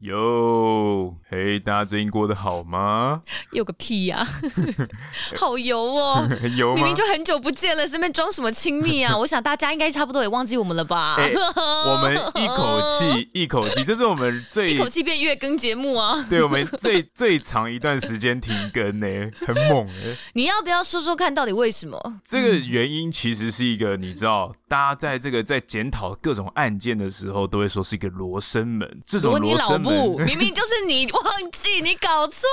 Yo. 嘿，大家最近过得好吗？有个屁呀、啊，好油哦，油明明就很久不见了，这边装什么亲密啊？我想大家应该差不多也忘记我们了吧？欸、我们一口气一口气，这是我们最一口气变月更节目啊！对，我们最最长一段时间停更呢，很猛哎！你要不要说说看到底为什么？这个原因其实是一个，你知道，大家在这个在检讨各种案件的时候，都会说是一个罗生门，这种罗生门。明明就是你忘记，你搞错。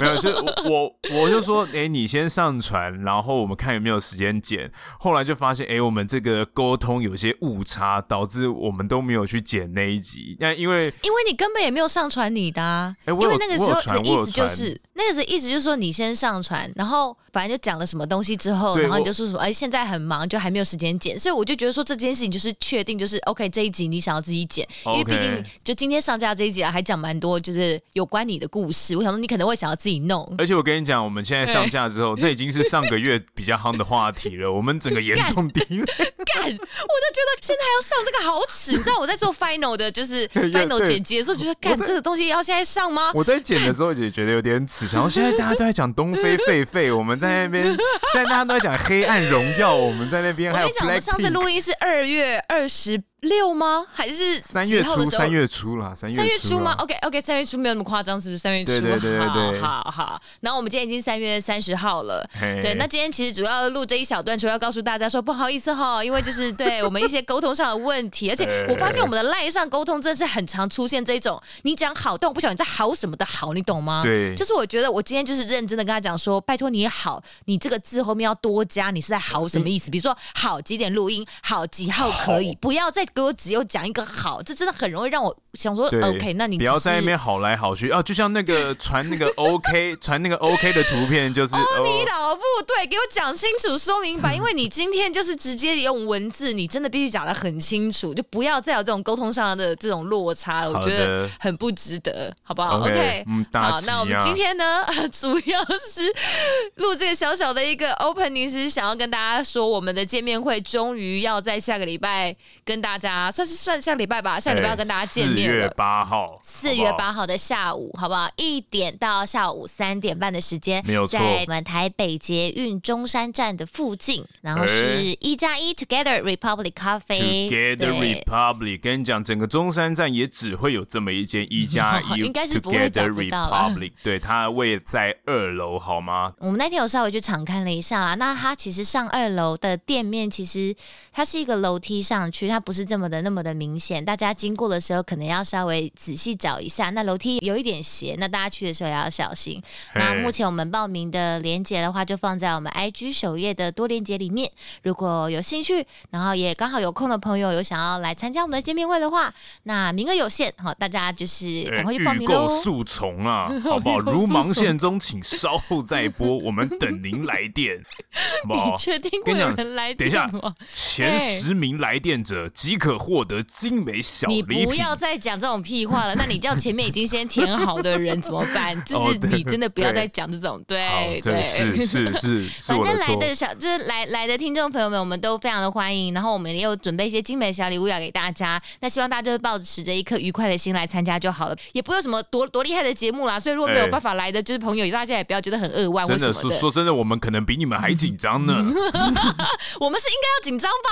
没有，就我我就说，哎、欸，你先上传，然后我们看有没有时间剪。后来就发现，哎、欸，我们这个沟通有些误差，导致我们都没有去剪那一集。那因为因为你根本也没有上传你的、啊，欸、因为那个时候的意思就是，那个意思就是说你先上传，然后反正就讲了什么东西之后，然后你就说什么，哎、欸，现在很忙，就还没有时间剪。所以我就觉得说这件事情就是确定，就是 OK 这一集你想要自己剪，因为毕竟就今天上架这一集啊，还讲蛮多就是。是有关你的故事，我想说你可能会想要自己弄。而且我跟你讲，我们现在上架之后，那已经是上个月比较夯的话题了。我们整个严重低了，干！我就觉得现在还要上这个好耻。你知道我在做 final 的，就是 final 剪辑的时候，觉得干这个东西要现在上吗？我在剪的时候也觉得有点耻。然后现在大家都在讲东非狒狒，我们在那边现在大家都在讲黑暗荣耀，我们在那边还有。我跟你讲，我们上次录音是二月二十。六吗？还是三月初？三月初啦，三月初吗？OK OK，三月初没有那么夸张，是不是？三月初，对对对对对，好好好。然后我们今天已经三月三十号了，对。那今天其实主要录这一小段，主要告诉大家说不好意思哈，因为就是对我们一些沟通上的问题，而且我发现我们的赖上沟通真的是很常出现这种，你讲好，但我不晓得你在好什么的好，你懂吗？对。就是我觉得我今天就是认真的跟他讲说，拜托你好，你这个字后面要多加，你是在好什么意思？比如说好几点录音，好几号可以，不要再给我只有讲。一个好，这真的很容易让我想说，OK，那你不要在那边好来好去啊，就像那个 传那个 OK，传那个 OK 的图片，就是哦，你老不对，给我讲清楚，说明白，因为你今天就是直接用文字，你真的必须讲的很清楚，就不要再有这种沟通上的这种落差了，我觉得很不值得，好不好？OK，嗯，好，那我们今天呢，主要是录这个小小的一个 opening，是想要跟大家说，我们的见面会终于要在下个礼拜跟大家算是算。下礼拜吧，下礼拜要跟大家见面了。四月八号，四月八号的下午，好不好？一点到下午三点半的时间，没有错。在我们台北捷运中山站的附近，然后是一加一 Together Republic Coffee。Together Republic，跟你讲，整个中山站也只会有这么一间一加一，应该是不会找不到了。对，它位在二楼，好吗？我们那天有稍微去查看了一下啦，那它其实上二楼的店面，其实它是一个楼梯上去，它不是这么的那么的明。显，大家经过的时候可能要稍微仔细找一下。那楼梯有一点斜，那大家去的时候也要小心。那目前我们报名的链接的话，就放在我们 IG 首页的多链接里面。如果有兴趣，然后也刚好有空的朋友有想要来参加我们的见面会的话，那名额有限，好，大家就是赶快去报名喽。预购速从啊，好不好？如忙线中，请稍后再拨，我们等您来电，好不好？你确定会有人来电？等一下，前十名来电者即可获得。精美小礼品，你不要再讲这种屁话了。那你叫前面已经先填好的人怎么办？就是你真的不要再讲这种，对对，是是是。反正来的小就是来来的听众朋友们，我们都非常的欢迎。然后我们也有准备一些精美小礼物要给大家。那希望大家就是抱持着一颗愉快的心来参加就好了，也不会有什么多多厉害的节目啦。所以如果没有办法来的就是朋友，大家也不要觉得很扼腕。真的说说真的，我们可能比你们还紧张呢。我们是应该要紧张吧？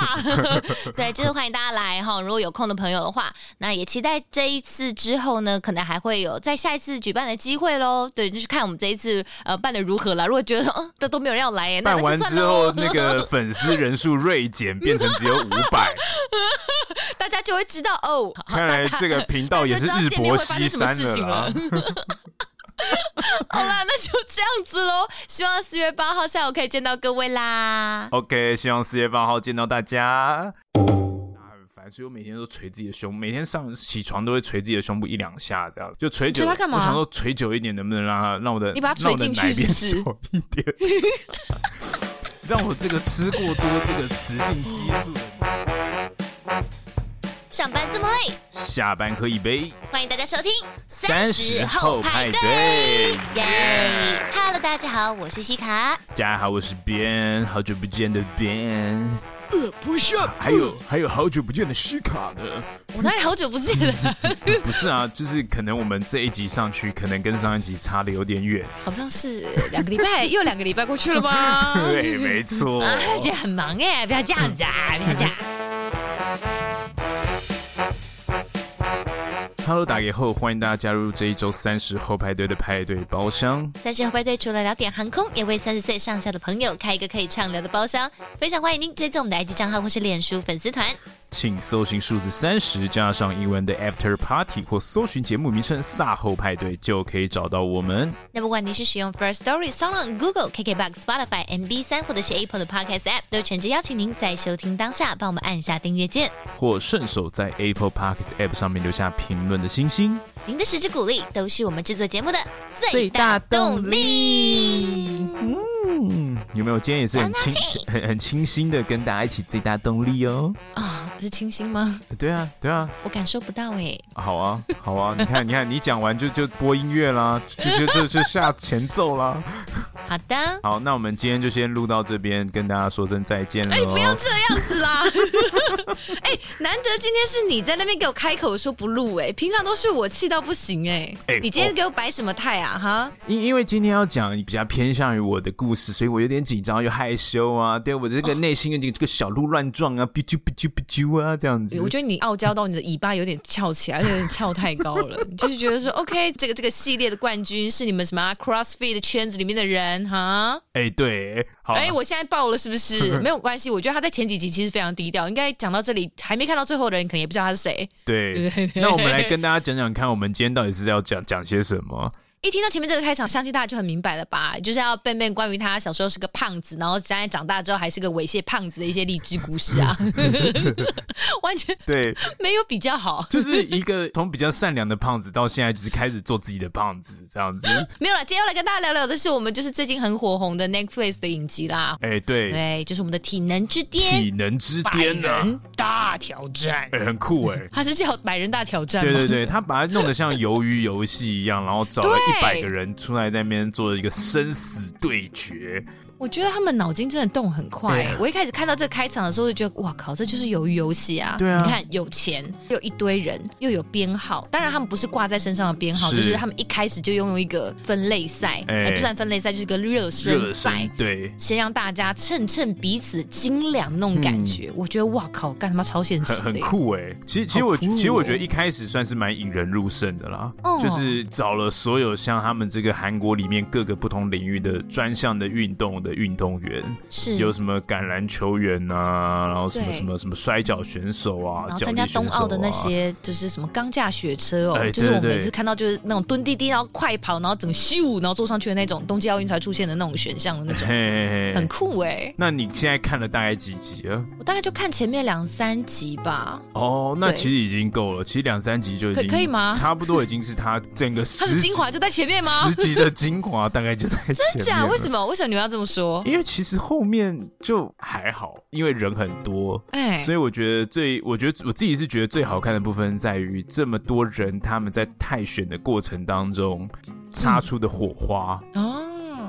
对，就是欢迎大家来哈。如果有空的朋友的话，那也期待这一次之后呢，可能还会有在下一次举办的机会喽。对，就是看我们这一次呃办的如何了。如果觉得嗯，这都没有人要来，那 办完之后那个粉丝人数锐减，变成只有五百，大家就会知道哦。看来这个频道也是日薄西山了。好啦，那就这样子喽。希望四月八号下午可以见到各位啦。OK，希望四月八号见到大家。所以我每天都捶自己的胸，每天上起床都会捶自己的胸部一两下，这样就捶久。我想说捶久一点，能不能让他让我的你把它捶进去是不是？一点，让我这个吃过多这个雌性激素的。上班这么累，下班喝一杯。欢迎大家收听三十后派对。大家好，我是西卡。大家好，我是 Ben，好久不见的 Ben。呃，不是，还有还有好久不见的西卡呢。我哪里好久不见了？不是啊，就是可能我们这一集上去，可能跟上一集差的有点远。好像是两个礼拜，又两个礼拜过去了吧？对，没错。啊，觉得很忙哎，不要这样子啊，不要这样。Hello，打给后，欢迎大家加入这一周三十后派对的派对包厢。三十后派对除了聊点航空，也为三十岁上下的朋友开一个可以畅聊的包厢。非常欢迎您追踪我们的 IG 账号或是脸书粉丝团。请搜寻数字三十加上英文的 After Party，或搜寻节目名称“卅后派对”，就可以找到我们。那不管你是使用 First Story、SoundOn、Google、KKBox、Spotify、MB 三，或者是 Apple 的 Podcast App，都诚挚邀请您在收听当下帮我们按下订阅键，或顺手在 Apple Podcast App 上面留下评论的星星。您的实质鼓励都是我们制作节目的最大动力。嗯，有没有？今天也是很清很很清新的，跟大家一起最大动力哦。啊。是清新吗？对啊，对啊，我感受不到哎。好啊，好啊，你看，你看，你讲完就就播音乐啦，就就就就下前奏啦。好的，好，那我们今天就先录到这边，跟大家说声再见了。哎，不要这样子啦！哎，难得今天是你在那边给我开口说不录，哎，平常都是我气到不行，哎。哎，你今天给我摆什么态啊？哈？因因为今天要讲比较偏向于我的故事，所以我有点紧张又害羞啊。对我这个内心的这个小鹿乱撞啊，不啾不啾不啾。啊，这样子，我觉得你傲娇到你的尾巴有点翘起来，有点翘太高了。你就是觉得说，OK，这个这个系列的冠军是你们什么 CrossFit 的圈子里面的人哈？哎、欸，对，好，哎、欸，我现在爆了是不是？没有关系，我觉得他在前几集其实非常低调。应该讲到这里还没看到最后的人，可能也不知道他是谁。对，那我们来跟大家讲讲看，我们今天到底是要讲讲些什么？一听到前面这个开场，相信大家就很明白了吧？就是要变变关于他小时候是个胖子，然后现在长大之后还是个猥亵胖子的一些励志故事啊，完全对，没有比较好，就是一个从比较善良的胖子到现在就是开始做自己的胖子这样子。没有了，今天要来跟大家聊聊的是我们就是最近很火红的 Netflix 的影集啦。哎，对。对，就是我们的体能之巅，体能之巅呢、啊，大挑战，哎，很酷哎，他是叫百人大挑战，对对对，他把它弄得像鱿鱼游戏一样，然后找了一百个人出来在那边做一个生死对决。我觉得他们脑筋真的动很快、欸。我一开始看到这个开场的时候，就觉得哇靠，这就是鱿鱼游戏啊！对啊，你看有钱，又一堆人，又有编号。当然他们不是挂在身上的编号，是就是他们一开始就拥有一个分类赛，哎、欸，不算分类赛，就是一个热身赛。对，先让大家称称彼此斤两那种感觉。嗯、我觉得哇靠，干他妈超现实的，很，很酷哎、欸！其实其实我、哦、其实我觉得一开始算是蛮引人入胜的啦，哦、就是找了所有像他们这个韩国里面各个不同领域的专项的运动的运动员。是有什么橄榄球员呐、啊，然后什么什么什么摔跤选手啊，然后参加冬奥的那些就是什么钢架雪车哦，哎、就是我每次看到就是那种蹲滴滴，然后快跑，然后整个咻，然后坐上去的那种冬季奥运才出现的那种选项的那种，嘿嘿嘿很酷哎、欸。那你现在看了大概几集啊？我大概就看前面两三集吧。哦，那其实已经够了，其实两三集就已经可可以吗？差不多已经是他整个十集他的精华就在前面吗？十集的精华大概就在前面。真假？为什么？为什么你要这么说？因为其实。后面就还好，因为人很多，哎、欸，所以我觉得最，我觉得我自己是觉得最好看的部分在于这么多人他们在泰选的过程当中擦出的火花、嗯、哦。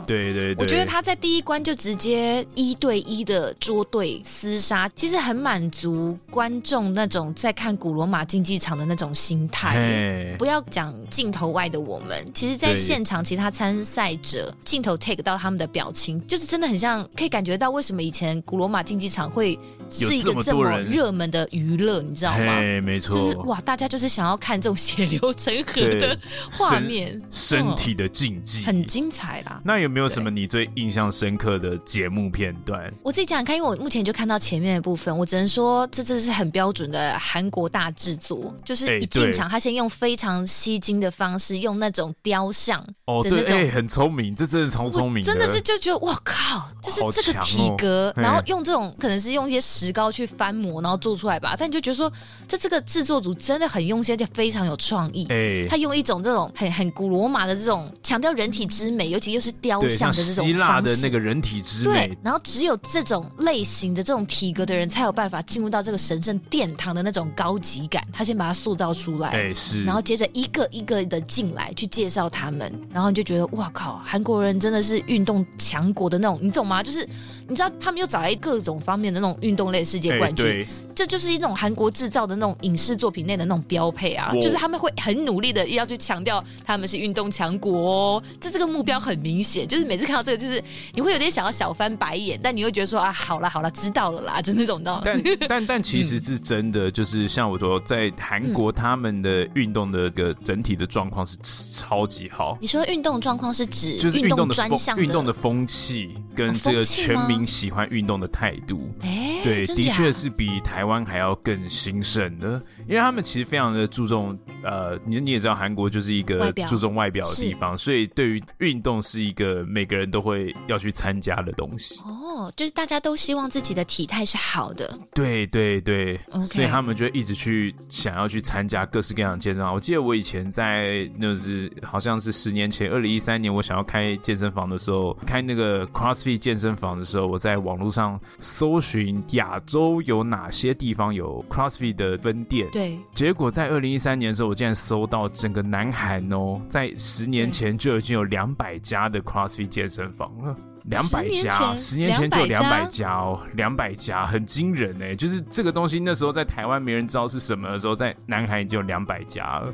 对对对，我觉得他在第一关就直接一对一的捉对厮杀，其实很满足观众那种在看古罗马竞技场的那种心态。不要讲镜头外的我们，其实在现场其他参赛者镜头 take 到他们的表情，就是真的很像，可以感觉到为什么以前古罗马竞技场会是一个这么热门的娱乐，你知道吗？没错，就是哇，大家就是想要看这种血流成河的 画面，身，身体的竞技、嗯、很精彩啦。那有没有？什么你最印象深刻的节目片段？我自己讲讲看，因为我目前就看到前面的部分，我只能说这这是很标准的韩国大制作，就是一进场他先用非常吸睛的方式，用那种雕像哦，对，哎，很聪明，这真的超聪明，真的是就觉得哇靠，就是这个体格，然后用这种可能是用一些石膏去翻模，然后做出来吧。但你就觉得说，这这个制作组真的很用心，而且非常有创意。哎，他用一种这种很很古罗马的这种强调人体之美，尤其又是雕像的这种希腊的那个人体之美。对，然后只有这种类型的这种体格的人才有办法进入到这个神圣殿堂的那种高级感。他先把它塑造出来，哎是，然后接着一个一个的进来去介绍他们，然后你就觉得哇靠，韩国人真的是运动强国的那种，你懂吗？就是你知道他们又找来各种方面的那种运动类世界冠军。这就是一种韩国制造的那种影视作品内的那种标配啊，就是他们会很努力的要去强调他们是运动强国哦，这这个目标很明显，就是每次看到这个，就是你会有点想要小翻白眼，但你会觉得说啊，好了好了，知道了啦，就那种的。但但但其实是真的，就是像我说，在韩国他们的运动的个整体的状况是超级好。你说运动状况是指就是运动的专项运动的风气跟这个全民喜欢运动的态度，哎，对，的确是比台湾。湾还要更兴盛的，因为他们其实非常的注重，呃，你你也知道，韩国就是一个注重外表的地方，所以对于运动是一个每个人都会要去参加的东西。哦，就是大家都希望自己的体态是好的。对对对，okay. 所以他们就一直去想要去参加各式各样的健身房。我记得我以前在那是好像是十年前，二零一三年，我想要开健身房的时候，开那个 CrossFit 健身房的时候，我在网络上搜寻亚洲有哪些。地方有 CrossFit 的分店，对。结果在二零一三年的时候，我竟然搜到整个南韩哦，在十年前就已经有两百家的 CrossFit 健身房了，两百家，十年前就有两百家哦，两百家很惊人呢，就是这个东西那时候在台湾没人知道是什么的时候，在南韩已经有两百家了。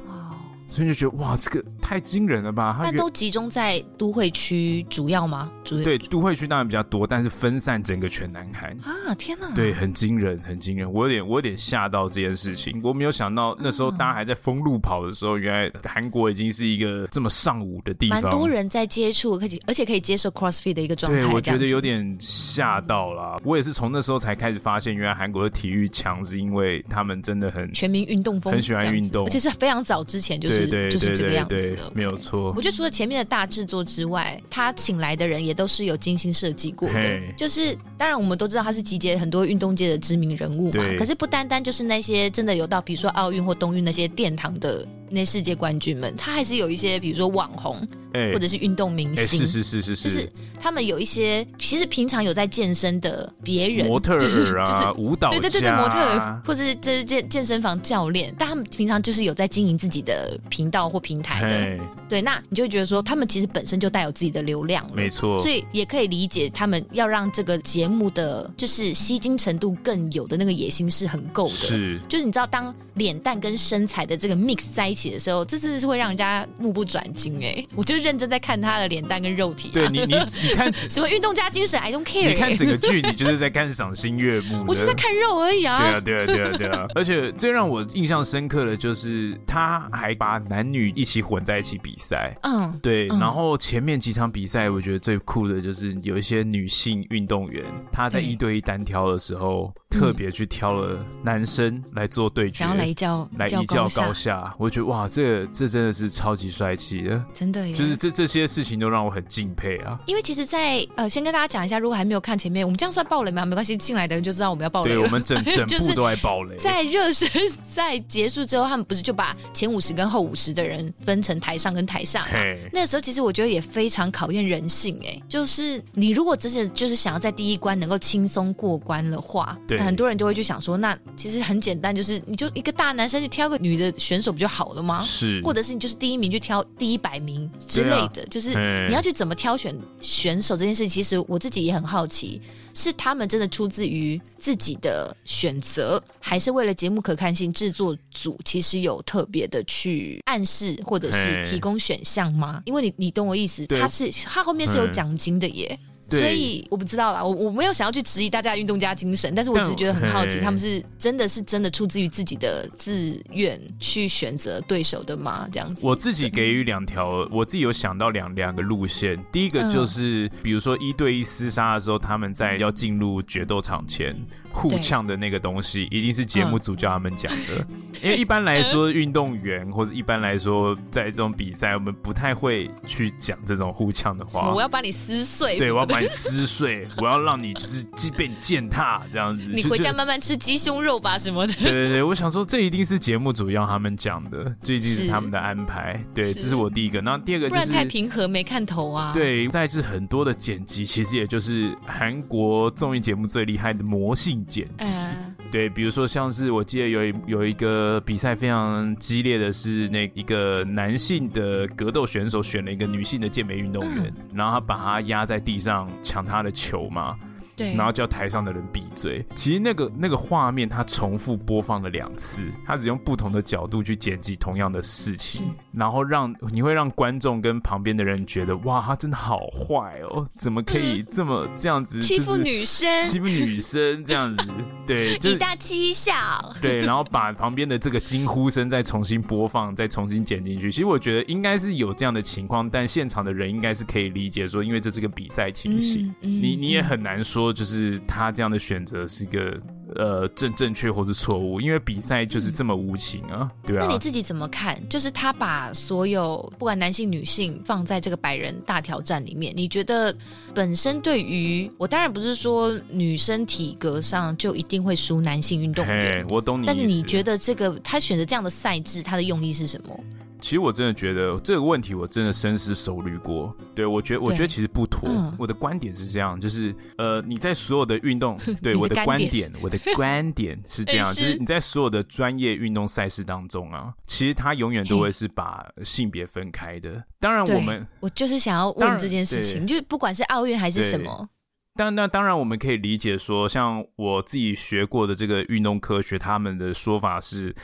所以就觉得哇，这个太惊人了吧？那都集中在都会区主要吗？主要对，都会区当然比较多，但是分散整个全南韩啊！天哪，对，很惊人，很惊人。我有点，我有点吓到这件事情。我没有想到那时候大家还在封路跑的时候，嗯、原来韩国已经是一个这么上午的地方，蛮多人在接触，可以而且可以接受 CrossFit 的一个状态。对，我觉得有点吓到了。我也是从那时候才开始发现，原来韩国的体育强是因为他们真的很全民运动风，很喜欢运动，而且是非常早之前就是对就是这个。样子对，没有错。我觉得除了前面的大制作之外，他请来的人也都是有精心设计过的。就是当然我们都知道他是集结很多运动界的知名人物嘛，可是不单单就是那些真的有到，比如说奥运或冬运那些殿堂的那世界冠军们，他还是有一些比如说网红，欸、或者是运动明星，欸、是是是是是，就是他们有一些其实平常有在健身的别人，模特儿啊，就是就是、舞蹈，对对对对，模特儿或者是这是健健身房教练，但他们平常就是有在经营自己的频道或平台的。对，那你就会觉得说，他们其实本身就带有自己的流量了，没错，所以也可以理解他们要让这个节目的就是吸睛程度更有的那个野心是很够的。是，就是你知道，当脸蛋跟身材的这个 mix 在一起的时候，这真的是会让人家目不转睛哎！我就认真在看他的脸蛋跟肉体、啊。对你，你你看 什么运动家精神？I don't care。你看整个剧，你就是在看赏心悦目。我就在看肉而已啊！对啊，对啊，对啊，对啊！而且最让我印象深刻的就是，他还把男女一起混在一起比赛。嗯，对。然后前面几场比赛，我觉得最酷的就是有一些女性运动员，她在一对一单挑的时候。特别去挑了男生来做对决，然后来一较来一较高下，我觉得哇，这个、这真的是超级帅气的，真的耶，就是这这些事情都让我很敬佩啊。因为其实在，在呃，先跟大家讲一下，如果还没有看前面，我们这样算暴雷吗？没关系，进来的人就知道我们要暴雷。对，我们 整整部都在暴雷。在热身赛结束之后，他们不是就把前五十跟后五十的人分成台上跟台下嘛？那个时候其实我觉得也非常考验人性，哎，就是你如果真的就是想要在第一关能够轻松过关的话，对，很多人就会去想。说那其实很简单，就是你就一个大男生去挑个女的选手不就好了吗？是，或者是你就是第一名去挑第一百名之类的，啊、就是你要去怎么挑选选手这件事，其实我自己也很好奇，是他们真的出自于自己的选择，还是为了节目可看性，制作组其实有特别的去暗示或者是提供选项吗？因为你你懂我意思，他是他后面是有奖金的耶。所以我不知道啦，我我没有想要去质疑大家的运动家精神，但是我只是觉得很好奇，他们是真的是真的出自于自己的自愿去选择对手的吗？这样子。我自己给予两条，我自己有想到两两个路线。第一个就是，比如说一对一厮杀的时候，他们在要进入决斗场前互呛的那个东西，一定是节目组叫他们讲的。因为一般来说，运动员或者一般来说，在这种比赛，我们不太会去讲这种互呛的话。我要把你撕碎。对，我要。把你撕碎，我要让你就是被你践踏这样子。你回家慢慢吃鸡胸肉吧什么的。对对对，我想说这一定是节目组要他们讲的，这一定是他们的安排。对，这是我第一个。那第二个就是不然太平和没看头啊。对，再就是很多的剪辑，其实也就是韩国综艺节目最厉害的魔性剪辑。嗯对，比如说像是我记得有一有一个比赛非常激烈的是那一个男性的格斗选手选了一个女性的健美运动员，嗯、然后他把她压在地上抢她的球嘛。对，然后叫台上的人闭嘴。其实那个那个画面，他重复播放了两次，他只用不同的角度去剪辑同样的事情，然后让你会让观众跟旁边的人觉得，哇，他真的好坏哦，怎么可以这么这样子欺负女生，欺负女生这样子，对，就是、以大欺小，对，然后把旁边的这个惊呼声再重新播放，再重新剪进去。其实我觉得应该是有这样的情况，但现场的人应该是可以理解说，因为这是个比赛情形，嗯嗯、你你也很难说。就是他这样的选择是一个呃正正确或是错误，因为比赛就是这么无情啊，对啊。那你自己怎么看？就是他把所有不管男性女性放在这个百人大挑战里面，你觉得本身对于我当然不是说女生体格上就一定会输男性运动员，我懂你。但是你觉得这个他选择这样的赛制，他的用意是什么？其实我真的觉得这个问题，我真的深思熟虑过。对，我觉得，我觉得其实不妥。嗯、我的观点是这样，就是呃，你在所有的运动，对我的观点，我的观点是这样，就是你在所有的专业运动赛事当中啊，其实它永远都会是把性别分开的。当然，我们我就是想要问这件事情，就是不管是奥运还是什么，但那当然我们可以理解说，像我自己学过的这个运动科学，他们的说法是。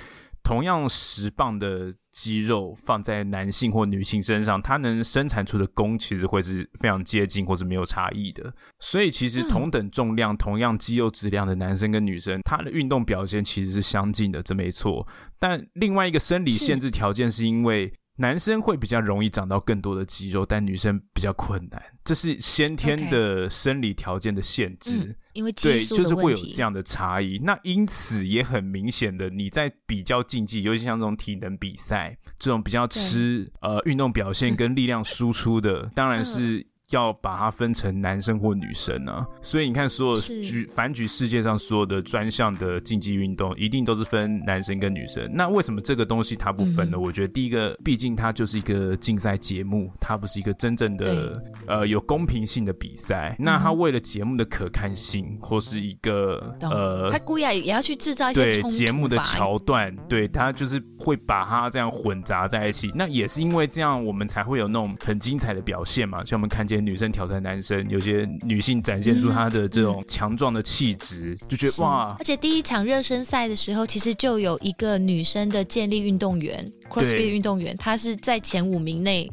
同样十磅的肌肉放在男性或女性身上，它能生产出的功其实会是非常接近或是没有差异的。所以其实同等重量、同样肌肉质量的男生跟女生，他的运动表现其实是相近的，这没错。但另外一个生理限制条件是因为。男生会比较容易长到更多的肌肉，但女生比较困难，这是先天的生理条件的限制。因为。对，就是会有这样的差异。那因此也很明显的，你在比较竞技，尤其像这种体能比赛，这种比较吃呃运动表现跟力量输出的，当然是。要把它分成男生或女生呢、啊？所以你看，所有举反举世界上所有的专项的竞技运动，一定都是分男生跟女生。那为什么这个东西它不分呢？嗯、我觉得第一个，毕竟它就是一个竞赛节目，它不是一个真正的呃有公平性的比赛。那它为了节目的可看性，或是一个呃，他故意也要去制造一些对节目的桥段，对他就是会把它这样混杂在一起。那也是因为这样，我们才会有那种很精彩的表现嘛，像我们看见。女生挑战男生，有些女性展现出她的这种强壮的气质，嗯、就觉得哇！而且第一场热身赛的时候，其实就有一个女生的健力运动员，CrossFit 运动员，她是在前五名内。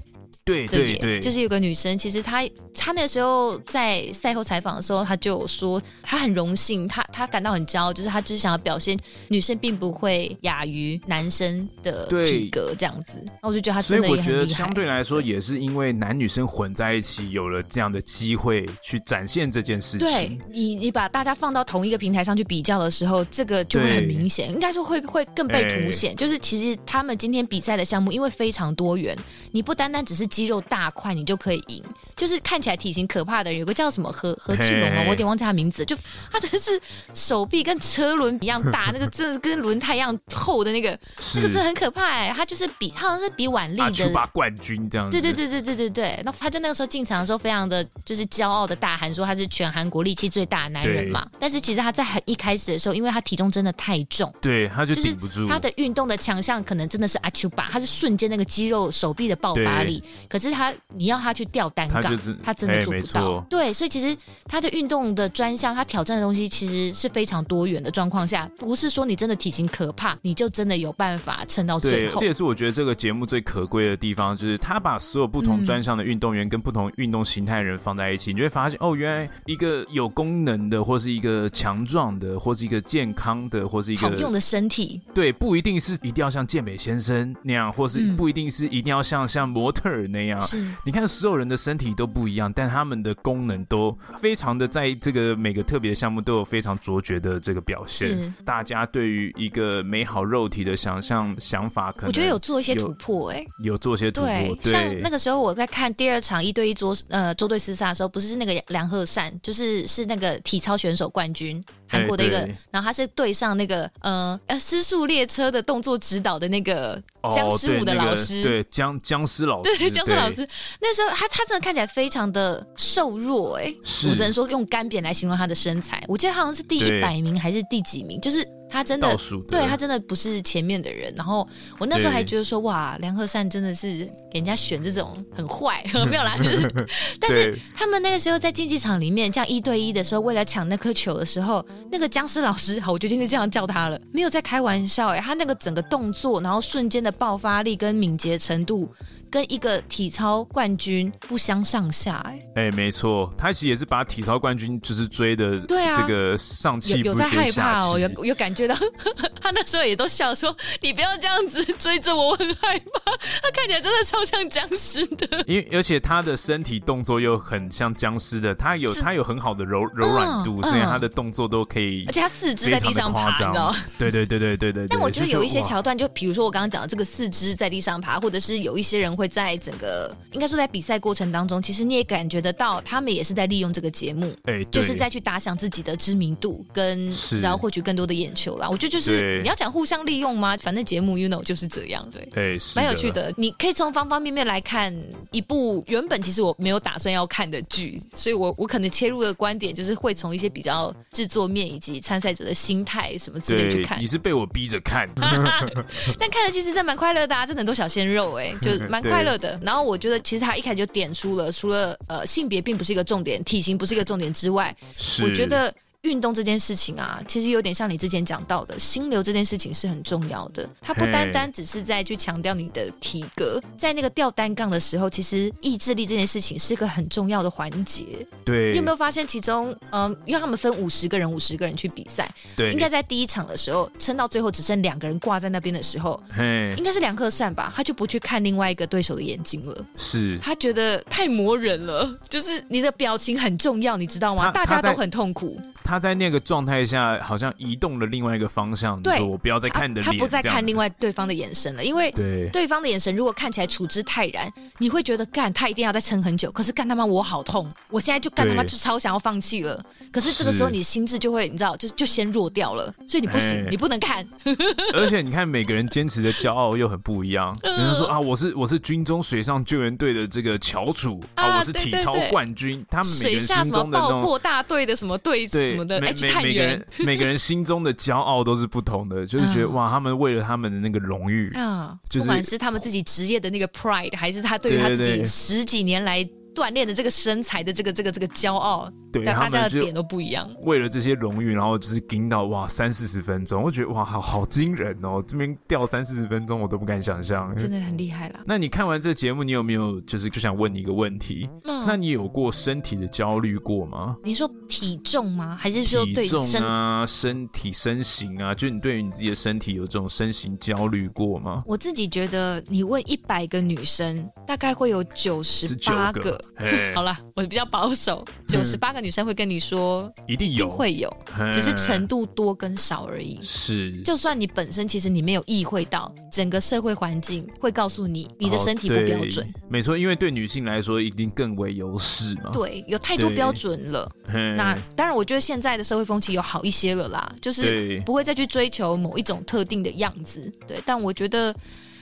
对对对，就是有个女生，其实她她那时候在赛后采访的时候，她就有说她很荣幸，她她感到很骄傲，就是她就是想要表现女生并不会亚于男生的体格这样子。那我就觉得她真的也很厉害。所以我觉得相对来说也是因为男女生混在一起，有了这样的机会去展现这件事情。对你，你把大家放到同一个平台上去比较的时候，这个就会很明显，应该说会会更被凸显。就是其实他们今天比赛的项目因为非常多元，你不单单只是。肌肉大块，你就可以赢。就是看起来体型可怕的人，有个叫什么何何志龙啊，我有点忘记他名字。就他真的是手臂跟车轮一样大，那个真的是跟轮胎一样厚的那个，那个真的很可怕哎。他就是比，他好像是比腕力的冠军这样。对对对对对对对。那他就那个时候进场的时候，非常的就是骄傲的大喊说他是全韩国力气最大的男人嘛。但是其实他在很一开始的时候，因为他体重真的太重，对，他就顶不住。他的运动的强项可能真的是阿丘巴，他是瞬间那个肌肉手臂的爆发力。可是他，你要他去吊单杠，他，就是、他真的做不到。对，所以其实他的运动的专项，他挑战的东西其实是非常多元的状况下，不是说你真的体型可怕，你就真的有办法撑到最后。这也是我觉得这个节目最可贵的地方，就是他把所有不同专项的运动员跟不同运动形态的人放在一起，嗯、你就会发现哦，原来一个有功能的，或是一个强壮的，或是一个健康的，或是一个好用的身体，对，不一定是一定要像健美先生那样，或是不一定是一定要像、嗯、像模特儿那样。是你看，所有人的身体都不一样，但他们的功能都非常的在这个每个特别的项目都有非常卓绝的这个表现。是大家对于一个美好肉体的想象想法，可能我觉得有做一些突破、欸，哎，有做一些突破。像那个时候我在看第二场一对一桌呃桌对厮杀的时候，不是是那个梁鹤善，就是是那个体操选手冠军。韩国的一个，然后他是对上那个呃呃失速列车的动作指导的那个僵尸舞的老师，哦、对僵僵尸老师，对僵尸老师。那时候他他真的看起来非常的瘦弱、欸，哎，我只能说用干瘪来形容他的身材。我记得好像是第一百名还是第几名，就是。他真的，对他真的不是前面的人。然后我那时候还觉得说，哇，梁鹤善真的是给人家选这种很坏，没有啦，就是。但是他们那个时候在竞技场里面这样一对一的时候，为了抢那颗球的时候，那个僵尸老师，好，我决定就这样叫他了，没有在开玩笑哎，他那个整个动作，然后瞬间的爆发力跟敏捷程度。跟一个体操冠军不相上下、欸，哎，哎，没错，他其实也是把体操冠军就是追的，对啊，这个上气不接下气，有，有在害怕哦，有有感觉到，他那时候也都笑说：“你不要这样子追着我，我很害怕。”他看起来真的超像僵尸的，因为而且他的身体动作又很像僵尸的，他有他有很好的柔柔软度，嗯、所以他的动作都可以，而且他四肢在地上爬，你知道？对对对对对对。但我觉得有一些桥段，就比如说我刚刚讲的这个四肢在地上爬，或者是有一些人。会在整个应该说在比赛过程当中，其实你也感觉得到，他们也是在利用这个节目，哎，就是在去打响自己的知名度，跟然后获取更多的眼球啦。我觉得就是你要讲互相利用吗？反正节目 you know 就是这样，对，哎，蛮有趣的。你可以从方方面面来看一部原本其实我没有打算要看的剧，所以我我可能切入的观点就是会从一些比较制作面以及参赛者的心态什么之类去看。你是被我逼着看，但看了其实真蛮快乐的啊，真的很多小鲜肉哎，就蛮。快乐的，然后我觉得其实他一开始就点出了，除了呃性别并不是一个重点，体型不是一个重点之外，我觉得。运动这件事情啊，其实有点像你之前讲到的心流这件事情是很重要的。它不单单只是在去强调你的体格，在那个吊单杠的时候，其实意志力这件事情是个很重要的环节。对，你有没有发现其中，嗯，因为他们分五十个人，五十个人去比赛，对，应该在第一场的时候撑到最后只剩两个人挂在那边的时候，嘿，应该是梁克善吧，他就不去看另外一个对手的眼睛了，是他觉得太磨人了，就是你的表情很重要，你知道吗？大家都很痛苦。他在那个状态下，好像移动了另外一个方向，对，说我不要再看你的脸，他不再看另外对方的眼神了，因为对对方的眼神如果看起来处之泰然，你会觉得干他一定要再撑很久。可是干他妈我好痛，我现在就干他妈就超想要放弃了。可是这个时候你心智就会你知道就就先弱掉了，所以你不行，你不能看。而且你看每个人坚持的骄傲又很不一样。有人说啊，我是我是军中水上救援队的这个翘楚啊，我是体操冠军，他们每个人心中的那种爆破大队的什么队对。每每每个人 每个人心中的骄傲都是不同的，就是觉得哇，他们为了他们的那个荣誉啊，就是不管是他们自己职业的那个 pride，还是他对于他自己十几年来。锻炼的这个身材的这个这个这个骄傲，对，但大家的点都不一样。为了这些荣誉，然后就是盯到哇三四十分钟，我觉得哇好好惊人哦！这边掉三四十分钟，我都不敢想象，真的很厉害了。那你看完这个节目，你有没有就是就想问你一个问题？嗯，那你有过身体的焦虑过吗？你说体重吗？还是说对体重啊、身体身形啊？就你对于你自己的身体有这种身形焦虑过吗？我自己觉得，你问一百个女生，大概会有九十八个。好了，我比较保守，九十八个女生会跟你说，一定有，会有，只是程度多跟少而已。是，就算你本身其实你没有意会到，整个社会环境会告诉你，你的身体不标准。没错，因为对女性来说，一定更为优势嘛。对，有太多标准了。那当然，我觉得现在的社会风气有好一些了啦，就是不会再去追求某一种特定的样子。对，但我觉得。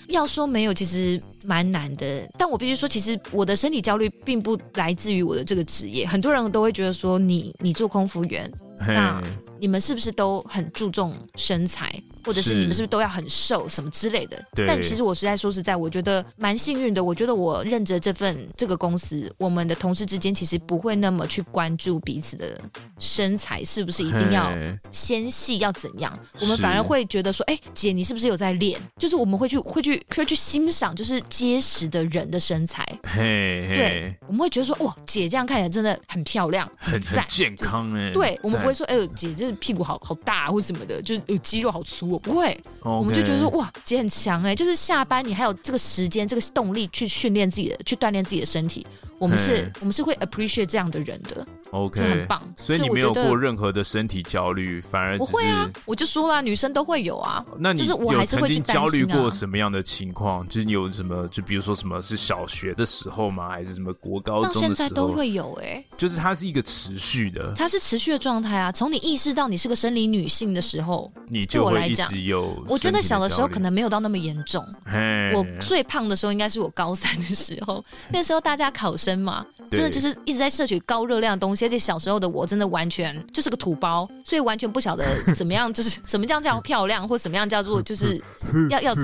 要说没有，其实蛮难的。但我必须说，其实我的身体焦虑并不来自于我的这个职业。很多人都会觉得说你，你你做空服员，那你们是不是都很注重身材？或者是你们是不是都要很瘦什么之类的？对。但其实我实在说实在，我觉得蛮幸运的。我觉得我认着这份这个公司，我们的同事之间其实不会那么去关注彼此的身材是不是一定要纤细要怎样。我们反而会觉得说，哎、欸，姐你是不是有在练？就是我们会去会去会去欣赏，就是结实的人的身材。嘿，嘿，对，我们会觉得说，哇，姐这样看起来真的很漂亮，很很健康哎。对，我们不会说，哎呦，姐这屁股好好大或什么的，就是有肌肉好粗哦，不会。我们就觉得说，哇，姐很强哎，就是下班你还有这个时间、这个动力去训练自己的，去锻炼自己的身体。我们是，我们是会 appreciate 这样的人的。OK，很棒。所以你没有过任何的身体焦虑，反而不会啊。我就说了，女生都会有啊。那你就是我还是会去担心啊。焦虑过什么样的情况？就是你有什么？就比如说什么是小学的时候吗？还是什么国高中的时候？到现在都会有哎。就是它是一个持续的，它是持续的状态啊。从你意识到你是个生理女性的时候，你就会一直有。我觉得小的时候可能没有到那么严重。我最胖的时候应该是我高三的时候，那时候大家考生嘛，真的就是一直在摄取高热量的东西，而且小时候的我。我真的完全就是个土包，所以完全不晓得怎么样，就是 什么叫叫漂亮，或什么样叫做就是要要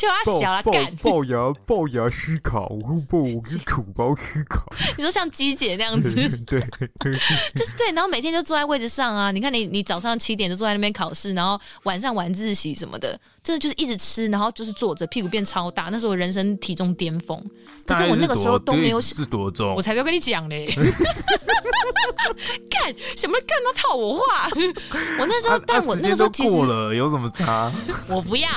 就他小了干龅牙龅牙虚考，我不我跟土包虚考。你说像鸡姐那样子，对，就是对，然后每天就坐在位置上啊，你看你你早上七点就坐在那边考试，然后晚上晚自习什么的，真的就是一直吃，然后就是坐着，屁股变超大，那是我人生体重巅峰。可是我那个时候都没有是多重，我才不要跟你讲嘞。干什么？干他套我话？我那时候，但我那个时候其实过了，有什么差？我不要，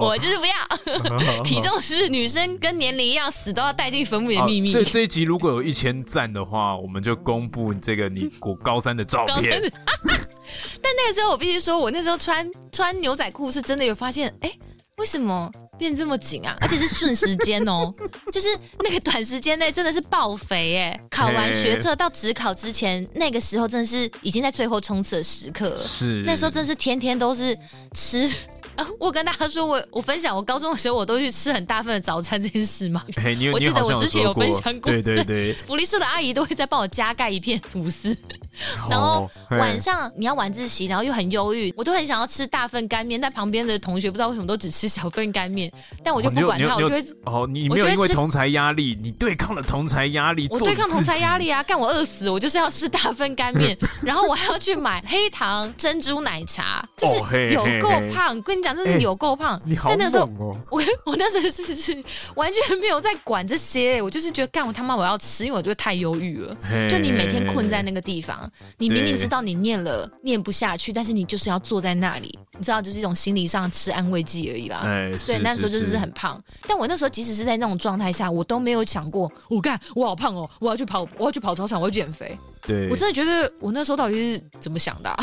我就是不要。体重是女生跟年龄一样，死都要带进坟墓的秘密。这这一集如果有一千赞的话，我们就公布这个你过高三的照片。但那个时候我必须说，我那时候穿穿牛仔裤是真的有发现，哎，为什么？变这么紧啊，而且是瞬时间哦，就是那个短时间内真的是爆肥哎！考完学测到职考之前，那个时候真的是已经在最后冲刺的时刻了。是，那时候真是天天都是吃。我跟大家说，我我分享我高中的时候，我都去吃很大份的早餐这件事吗？我记得我之前有分享过，对对对，福利社的阿姨都会再帮我加盖一片吐司。然后晚上你要晚自习，然后又很忧郁，我都很想要吃大份干面，但旁边的同学不知道为什么都只吃小份干面，但我就不管他，我就会哦，你没有因为同才压力，你对抗了同才压力，我对抗同才压力啊，干我饿死，我就是要吃大份干面，然后我还要去买黑糖珍珠奶茶，就是有够胖，跟你讲，真是有够胖。但那时候 我我那时候是是完全没有在管这些，我就是觉得干我他妈我要吃，因为我觉得太忧郁了，就你每天困在那个地方。你明明知道你念了念不下去，但是你就是要坐在那里，你知道，就是一种心理上吃安慰剂而已啦。哎，对，那时候就是很胖。但我那时候即使是在那种状态下，我都没有想过，我干，我好胖哦，我要去跑，我要去跑操场，我要减肥。对，我真的觉得我那时候到底是怎么想的啊？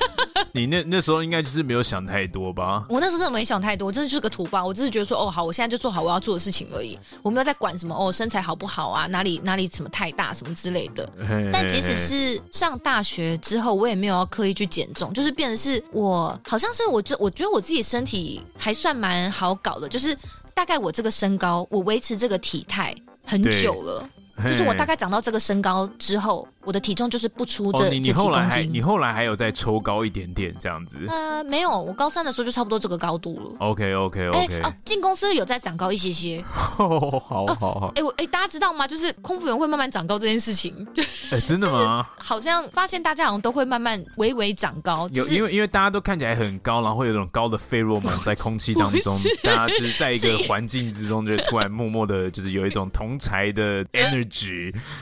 你那那时候应该就是没有想太多吧？我那时候真的没想太多，我真的就是个土包。我只是觉得说，哦，好，我现在就做好我要做的事情而已，我没有在管什么哦，身材好不好啊，哪里哪里什么太大什么之类的。嘿嘿，但即使是上大学之后，我也没有要刻意去减重，就是变得是我好像是我觉我觉得我自己身体还算蛮好搞的，就是大概我这个身高，我维持这个体态很久了。就是我大概长到这个身高之后，我的体重就是不出这、哦、你你后来还这几公斤。你后来还有再抽高一点点这样子？呃，没有，我高三的时候就差不多这个高度了。OK OK OK。哦，进公司有再长高一些些。哦、好好好。哎、呃，我哎，大家知道吗？就是空服员会慢慢长高这件事情。就哎，真的吗？好像发现大家好像都会慢慢微微长高。就是、有，因为因为大家都看起来很高，然后会有那种高的费洛蒙在空气当中，大家就是在一个环境之中，就突然默默的，就是有一种同才的 energy。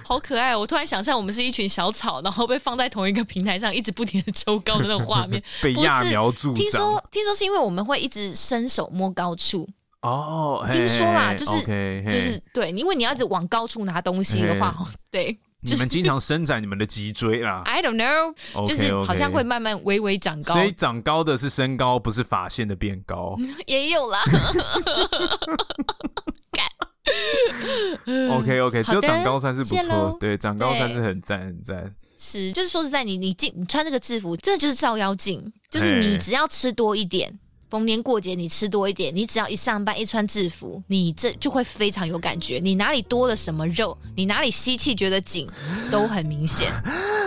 好可爱！我突然想象我们是一群小草，然后被放在同一个平台上，一直不停的抽高的那种画面，被揠苗助长。听说听说是因为我们会一直伸手摸高处哦，听说啦，就是就是对，因为你要一直往高处拿东西的话，对，你们经常伸展你们的脊椎啦。I don't know，、就是好像会慢慢微微长高，所以长高的是身高，不是发线的变高，也有啦。OK OK，只有长高算是不错，对，长高算是很赞很赞。是，就是说实在，你你进你穿这个制服，这就是照妖镜，就是你只要吃多一点。逢年过节你吃多一点，你只要一上班一穿制服，你这就会非常有感觉。你哪里多了什么肉，你哪里吸气觉得紧，都很明显。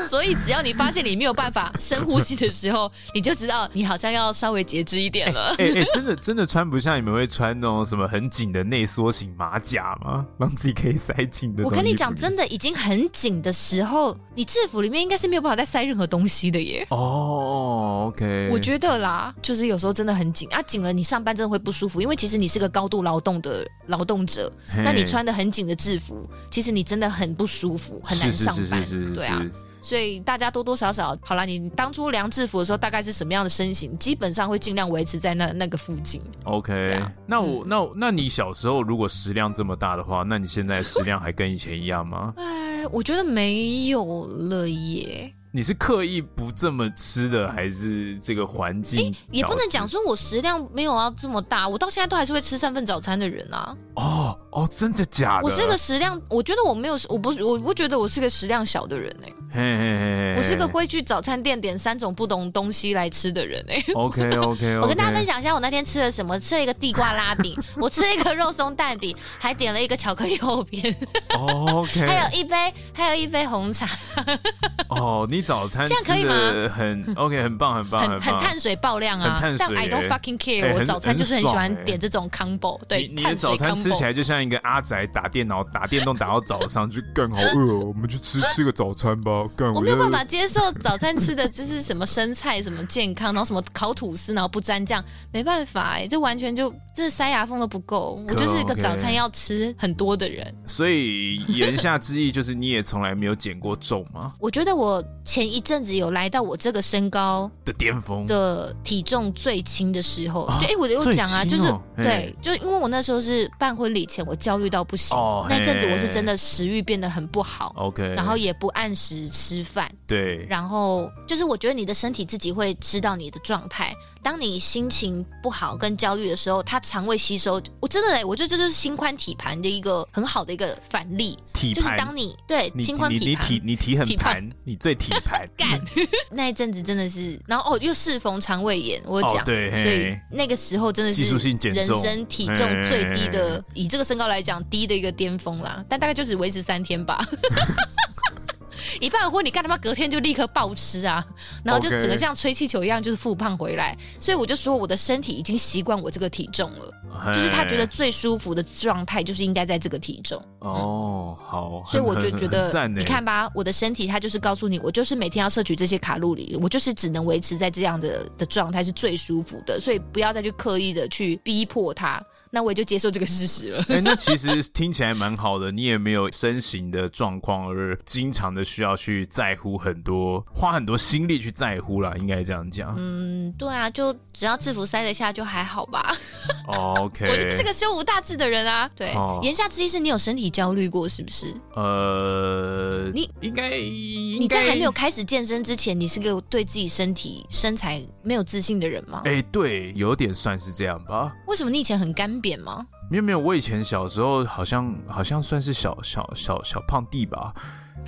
所以只要你发现你没有办法深呼吸的时候，你就知道你好像要稍微节制一点了。哎哎、欸欸，真的真的穿不下，你们会穿那种什么很紧的内缩型马甲吗？让自己可以塞紧的。我跟你讲，真的已经很紧的时候，你制服里面应该是没有办法再塞任何东西的耶。哦，OK。我觉得啦，就是有时候真的很紧啊，紧了你上班真的会不舒服，因为其实你是个高度劳动的劳动者，那你穿的很紧的制服，其实你真的很不舒服，很难上班。对啊。所以大家多多少少，好啦，你当初量制服的时候大概是什么样的身形？基本上会尽量维持在那那个附近。OK，、啊、那我、嗯、那那你小时候如果食量这么大的话，那你现在食量还跟以前一样吗？哎，我觉得没有了耶。你是刻意不这么吃的，还是这个环境？哎，也不能讲说我食量没有要这么大，我到现在都还是会吃三份早餐的人啊。哦哦，真的假的？我是个食量，我觉得我没有，我不，我不觉得我是个食量小的人哎、欸。嘿嘿嘿，我是个会去早餐店点三种不同东西来吃的人哎、欸。OK OK OK。我跟大家分享一下，我那天吃了什么？吃了一个地瓜拉饼，我吃了一个肉松蛋饼，还点了一个巧克力厚片。OK。还有一杯，还有一杯红茶。哦，你。早餐这样可以吗？很 OK，很棒，很棒，很很碳水爆量啊！但 I don't fucking care，、欸、我早餐就是很喜欢点这种 combo。对，你的早餐吃起来就像一个阿宅打电脑、打电动打到早上就更好饿、哦，我们去吃吃个早餐吧。我没有办法接受早餐吃的就是什么生菜、什么健康，然后什么烤吐司，然后不沾酱，没办法哎，这完全就这塞牙缝都不够。我就是一个早餐要吃很多的人。所以言下之意就是你也从来没有减过重吗？我觉得我。前一阵子有来到我这个身高的巅峰。的体重最轻的时候，就哎、欸，我有讲啊，就是对，就因为我那时候是办婚礼前，我焦虑到不行，哦、那阵子我是真的食欲变得很不好，OK，然后也不按时吃饭，对，然后就是我觉得你的身体自己会知道你的状态，当你心情不好跟焦虑的时候，它肠胃吸收，我真的哎，我觉得这就是心宽体盘的一个很好的一个反例，体盘？就是当你对心宽体盘，你体你体很盘，你最体盘。干。那一阵子真的是，然后哦又适逢肠胃炎，我讲、哦，对，所以那个时候真的是人生体重最低的，以这个身高来讲低的一个巅峰啦，但大概就只维持三天吧。一办婚，你干他妈隔天就立刻暴吃啊，然后就整个像吹气球一样，就是复胖回来。所以我就说，我的身体已经习惯我这个体重了.就是他觉得最舒服的状态就是应该在这个体重。哦、oh, 嗯，好，所以我就觉得，你看吧，我的身体它就是告诉你，我就是每天要摄取这些卡路里，我就是只能维持在这样的的状态是最舒服的，所以不要再去刻意的去逼迫它。那我也就接受这个事实了。哎、欸，那 其实听起来蛮好的，你也没有身形的状况而经常的需要去在乎很多，花很多心力去在乎啦，应该这样讲。嗯，对啊，就只要制服塞得下就还好吧。哦、OK，我就是个胸无大志的人啊。对，哦、言下之意是你有身体焦虑过是不是？呃，你应该你在还没有开始健身之前，你是个对自己身体身材没有自信的人吗？哎、欸，对，有点算是这样吧。为什么你以前很干？瘪吗？没有没有，我以前小时候好像好像算是小小小小胖弟吧，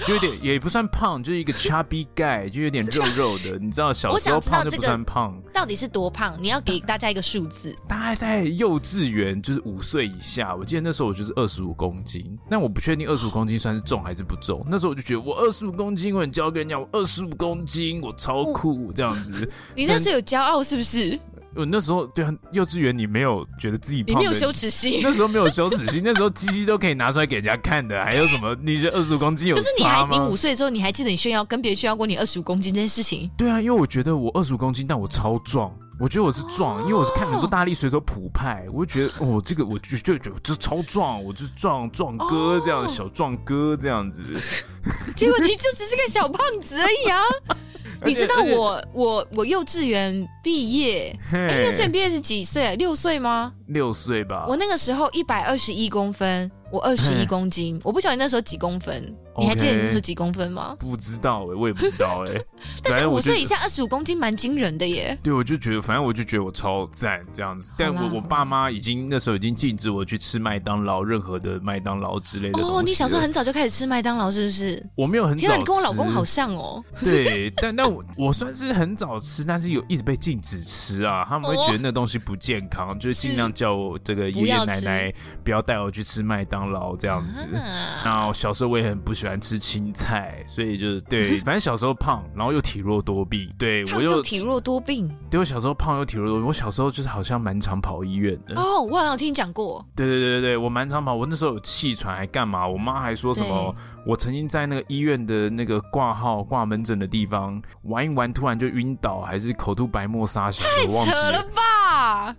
就有点也不算胖，就是一个 chubby guy，就有点肉肉的。你知道小时候胖就不算胖，到底是多胖？你要给大家一个数字。大概在幼稚园，就是五岁以下。我记得那时候我就是二十五公斤，但我不确定 二十五公斤算是重还是不重。那时候我就觉得我二十五公斤，我很骄傲跟人家我二十五公斤，我超酷这样子。你那时候有骄傲是不是？我那时候对幼稚园，你没有觉得自己胖，你没有羞耻心。那时候没有羞耻心，那时候鸡鸡都可以拿出来给人家看的，还有什么？你二十五公斤有差吗？就是你还你五岁之后，你还记得你炫耀跟别人炫耀过你二十五公斤这件事情？对啊，因为我觉得我二十五公斤，但我超壮。我觉得我是壮，因为我是看很多大力水手普派，我就觉得哦，这个我就就觉得这超壮，我就是壮壮哥这样，小壮哥这样子。结果你就只是个小胖子而已啊！你知道我我我幼稚园毕业，哎，幼稚园毕业是几岁？六岁吗？六岁吧。我那个时候一百二十一公分，我二十一公斤，我不晓得你那时候几公分。你还记得你那时候几公分吗？不知道哎、欸，我也不知道哎、欸。但是五岁以下二十五公斤蛮惊人的耶。对，我就觉得，反正我就觉得我超赞这样子。但我我爸妈已经那时候已经禁止我去吃麦当劳，任何的麦当劳之类的。哦，你小时候很早就开始吃麦当劳是不是？我没有很早吃。天啊，你跟我老公好像哦。对，但但我我算是很早吃，但是有一直被禁止吃啊。他们会觉得那东西不健康，哦、就是尽量叫我这个爷爷奶奶不要带我去吃麦当当劳这样子。然后小时候我也很不喜欢吃青菜，所以就是对，反正小时候胖，然后又体弱多病。对我又体弱多病。对我小时候胖又体弱多病。我小时候就是好像蛮常跑医院的。哦，我好像听你讲过。对对对对对，我蛮常跑。我那时候有气喘还干嘛？我妈还说什么？我曾经在那个医院的那个挂号挂门诊的地方玩一玩，突然就晕倒，还是口吐白沫撒血，太扯了吧？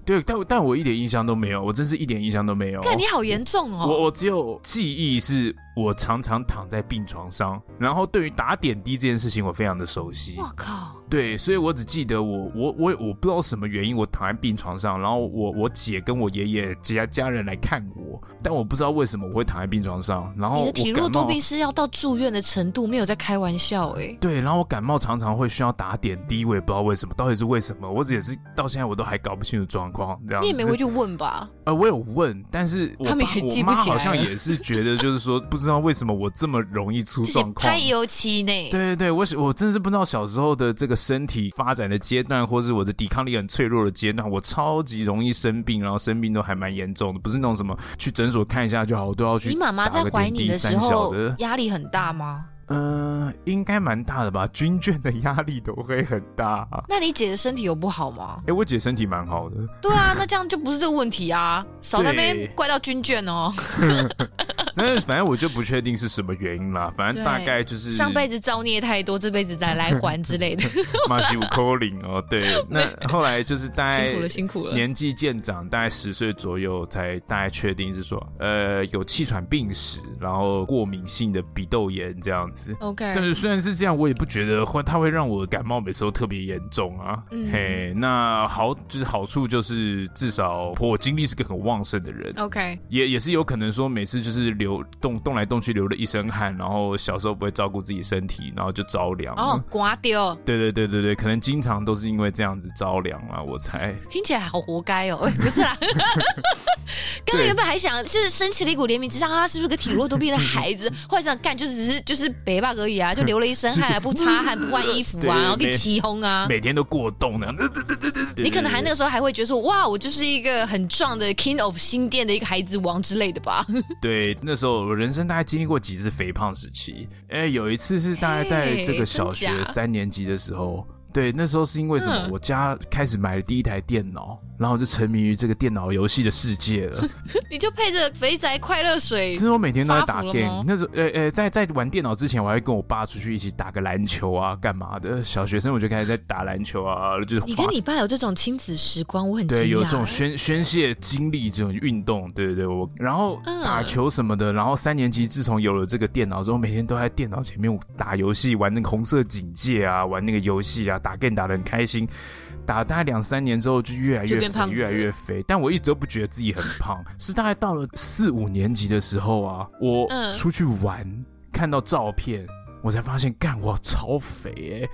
对，但但我一点印象都没有，我真是一点印象都没有。看你好严重哦！我我只有记忆是。我常常躺在病床上，然后对于打点滴这件事情，我非常的熟悉。我靠！对，所以我只记得我我我我不知道什么原因，我躺在病床上，然后我我姐跟我爷爷家家人来看我，但我不知道为什么我会躺在病床上。然后你的体弱多病是要到住院的程度，没有在开玩笑哎。对，然后我感冒常常会需要打点滴，我也不知道为什么，到底是为什么？我也是到现在我都还搞不清楚状况。这样你也没回去问吧？呃，我有问，但是我他们也记不起来。好像也 是觉得，就是说不知道为什么我这。么容易出状况，太油漆呢？对对对，我我真的是不知道小时候的这个身体发展的阶段，或是我的抵抗力很脆弱的阶段，我超级容易生病，然后生病都还蛮严重的，不是那种什么去诊所看一下就好，我都要去。你妈妈在怀你的时候压力很大吗？嗯、呃，应该蛮大的吧，军眷的压力都会很大。那你姐的身体有不好吗？哎、欸，我姐身体蛮好的。对啊，那这样就不是这个问题啊，少在那边怪到军眷哦。但是反正我就不确定是什么原因啦，反正大概就是上辈子造孽太多，这辈子再来还之类的。马西五扣零哦，对，那 后来就是大概辛苦了，辛苦了。年纪渐长，大概十岁左右才大概确定是说，呃，有气喘病史，然后过敏性的鼻窦炎这样子。OK，但是虽然是这样，我也不觉得会，它会让我感冒每次都特别严重啊。嗯、嘿，那好，就是好处就是至少我精力是个很旺盛的人。OK，也也是有可能说每次就是流动动来动去流了一身汗，然后小时候不会照顾自己身体，然后就着凉。哦，刮掉。对对对对对，可能经常都是因为这样子着凉了，我猜。听起来好活该哦，不是啦。刚刚原本还想就是升起了一股怜悯之心，他是不是个体弱多病的孩子？或者这样干就只是就是。北霸而已啊，就流了一身汗，不擦汗，不换衣服啊，然后给起哄啊，每天都过动呢。你可能还那个时候还会觉得说，哇，我就是一个很壮的 King of 新店的一个孩子王之类的吧？对，那时候我人生大概经历过几次肥胖时期。哎，有一次是大概在这个小学三年级的时候。对，那时候是因为什么？我家开始买了第一台电脑，然后就沉迷于这个电脑游戏的世界了。你就配着肥宅快乐水，其实我每天都在打 game。那时候，呃呃，在在玩电脑之前，我还跟我爸出去一起打个篮球啊，干嘛的？小学生我就开始在打篮球啊，就是。你跟你爸有这种亲子时光，我很对，有这种宣宣泄精力这种运动，对对对，我然后打球什么的，然后三年级自从有了这个电脑之后，每天都在电脑前面打游戏，玩那个红色警戒啊，玩那个游戏啊。打 game 打的很开心，打了大概两三年之后就越来越肥，越来越肥。但我一直都不觉得自己很胖，是大概到了四五年级的时候啊，我出去玩，嗯、看到照片，我才发现，干，我超肥哎、欸！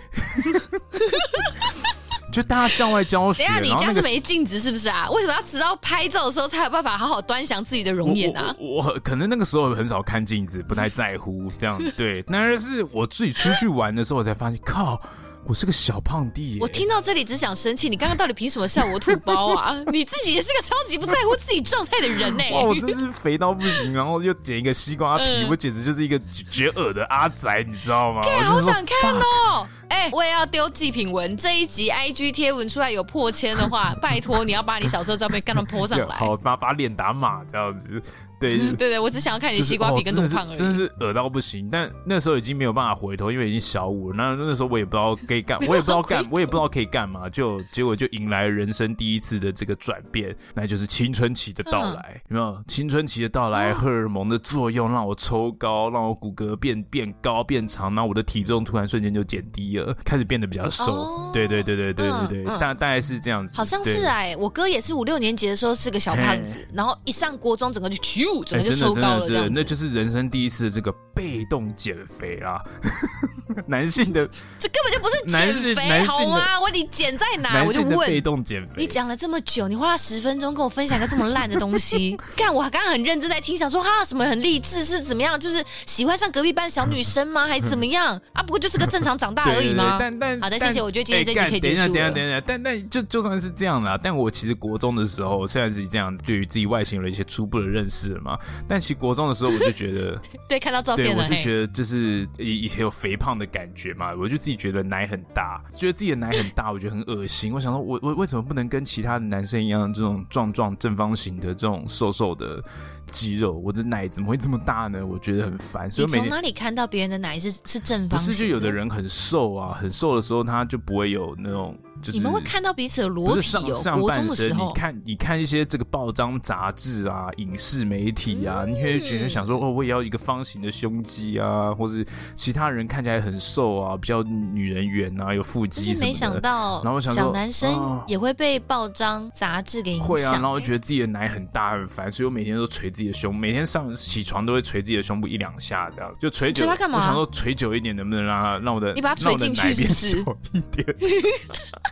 就大家校外教学，等下你家是没镜子是不是啊？为什么要直到拍照的时候才有办法好好端详自己的容颜啊？我，可能那个时候很少看镜子，不太在乎这样。对，但是我自己出去玩的时候，我才发现，靠。我是个小胖弟，我听到这里只想生气。你刚刚到底凭什么笑我土包啊？你自己也是个超级不在乎自己状态的人呢、欸。哇，我真是肥到不行，然后又剪一个西瓜皮，嗯、我简直就是一个绝耳的阿宅，你知道吗？看，好想看哦！哎、欸，我也要丢祭品文。这一集 IG 贴文出来有破千的话，拜托你要把你小时候照片干到 po 上来，好，把把脸打码这样子。对 对对，我只想要看你西瓜皮跟多胖而已，真的是恶到不行。但那时候已经没有办法回头，因为已经小五了。那那时候我也不知道可以干，我也不知道干，我也不知道可以干嘛。就结果就迎来了人生第一次的这个转变，那就是青春期的到来。有没有？青春期的到来，荷尔蒙的作用让我抽高，让我骨骼变变高变长，然后我的体重突然瞬间就减低了，开始变得比较瘦。对对对对对对对，大大概是这样子。好像是哎，我哥也是五六年级的时候是个小胖子，然后一上国中整个就真的真的真的，那就是人生第一次这个被被动减肥啦。男性的这根本就不是减肥，男好吗？我你减在哪？我就问。被动减肥。你讲了这么久，你花了十分钟跟我分享一个这么烂的东西，干！我刚刚很认真在听，想说哈什么很励志是怎么样？就是喜欢上隔壁班小女生吗？还是怎么样？啊，不过就是个正常长大而已吗？但但好的，谢谢。我觉得今天这集可以结束了。等一下，等一下，等一下。但但就就算是这样啦，但我其实国中的时候，虽然自己这样，对于自己外形有了一些初步的认识了嘛，但其实国中的时候我就觉得，对，看到照片了，我就觉得就是以以前有肥胖的感觉嘛，我就自己觉得奶很大，觉得自己的奶很大，我觉得很恶心。我想说，我我为什么不能跟其他的男生一样，这种壮壮正方形的这种瘦瘦的肌肉，我的奶怎么会这么大呢？我觉得很烦。所以你从哪里看到别人的奶是是正方形？不是，就有的人很瘦啊，很瘦的时候他就不会有那种。就是、你们会看到彼此的裸体哦。上上半身，你看，你看一些这个报章杂志啊、影视媒体啊，嗯、你会觉得想说，哦，我也要一个方形的胸肌啊，或是其他人看起来很瘦啊，比较女人缘啊，有腹肌什么的。没想到，然后想说，小男生也会被报章杂志给影响。会啊，然后我觉得自己的奶很大很烦，所以我每天都捶自己的胸，每天上起床都会捶自己的胸部一两下，这样就捶久。捶他干嘛？我想说捶久一点，能不能让他让我的，你把它捶进去是不是？一点。